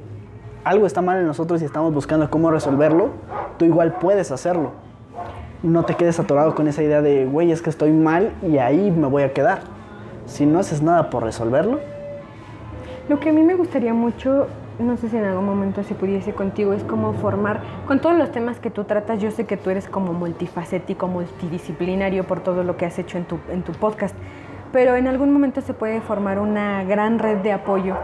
algo está mal en nosotros y estamos buscando cómo resolverlo, tú igual puedes hacerlo. No te quedes atorado con esa idea de, güey, es que estoy mal y ahí me voy a quedar. Si no haces nada por resolverlo, Lo que a mí me gustaría mucho, no sé si en algún momento se pudiese contigo, es como formar, con todos los temas que tú tratas, yo sé que tú eres como multifacético, multidisciplinario por todo lo que has hecho en tu, en tu podcast, pero en algún momento se puede formar una gran red de apoyo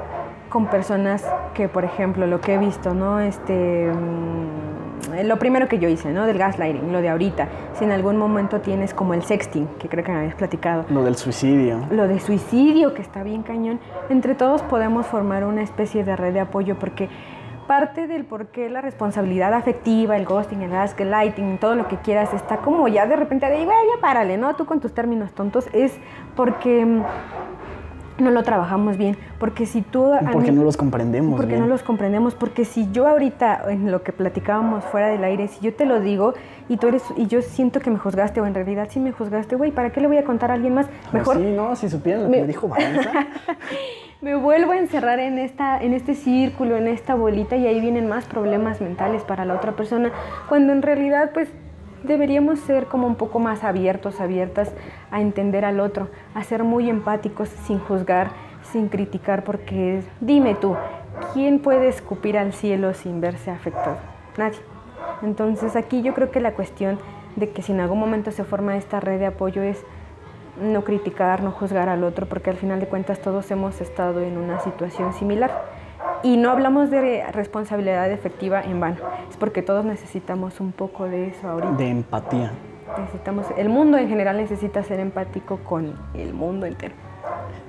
con personas que, por ejemplo, lo que he visto, ¿no? Este, mm, lo primero que yo hice, ¿no? Del gaslighting, lo de ahorita. Si en algún momento tienes como el sexting, que creo que me habías platicado, lo del suicidio. lo de suicidio, que está bien cañón, entre todos podemos formar una especie de red de apoyo porque parte del por qué la responsabilidad afectiva, el ghosting, el gaslighting, todo lo que quieras, está como ya de repente de, güey, ya párale, ¿no? Tú con tus términos tontos, es porque mm, no lo trabajamos bien, porque si tú... Porque mí- no los comprendemos. porque bien. no los comprendemos, porque si yo ahorita, en lo que platicábamos fuera del aire, si yo te lo digo y tú eres, y yo siento que me juzgaste, o en realidad sí me juzgaste, güey, ¿para qué le voy a contar a alguien más? Pues Mejor sí, no, si supieran lo me- que me dijo Vanessa. me vuelvo a encerrar en, esta, en este círculo, en esta bolita, y ahí vienen más problemas mentales para la otra persona, cuando en realidad, pues, deberíamos ser como un poco más abiertos, abiertas a entender al otro, a ser muy empáticos sin juzgar, sin criticar, porque dime tú, ¿quién puede escupir al cielo sin verse afectado? Nadie. Entonces aquí yo creo que la cuestión de que si en algún momento se forma esta red de apoyo es no criticar, no juzgar al otro, porque al final de cuentas todos hemos estado en una situación similar. Y no hablamos de responsabilidad efectiva en vano, es porque todos necesitamos un poco de eso ahorita. De empatía. Necesitamos, el mundo en general necesita ser empático con el mundo entero.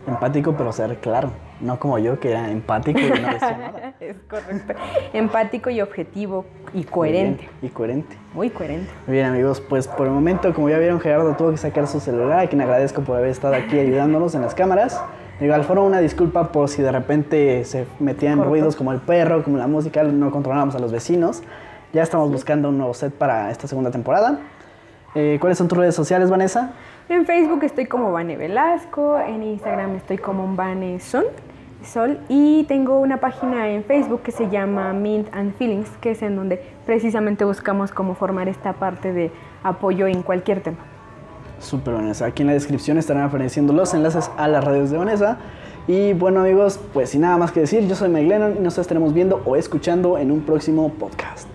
Empático, pero ser claro. No como yo, que era empático y no decía nada. es correcto. Empático y objetivo y coherente. Bien, y coherente. Muy coherente. Muy bien, amigos, pues por el momento, como ya vieron, Gerardo tuvo que sacar su celular, a quien agradezco por haber estado aquí ayudándonos en las cámaras. De igual forma, una disculpa por si de repente se metían Corto. ruidos como el perro, como la música, no controlábamos a los vecinos. Ya estamos buscando un nuevo set para esta segunda temporada. Eh, ¿Cuáles son tus redes sociales, Vanessa? En Facebook estoy como Vane Velasco, en Instagram estoy como Vane Son, Sol y tengo una página en Facebook que se llama Mint and Feelings, que es en donde precisamente buscamos cómo formar esta parte de apoyo en cualquier tema. Súper Vanessa. Aquí en la descripción estarán apareciendo los enlaces a las redes de Vanessa. Y bueno amigos, pues sin nada más que decir, yo soy Mike Lennon y nos estaremos viendo o escuchando en un próximo podcast.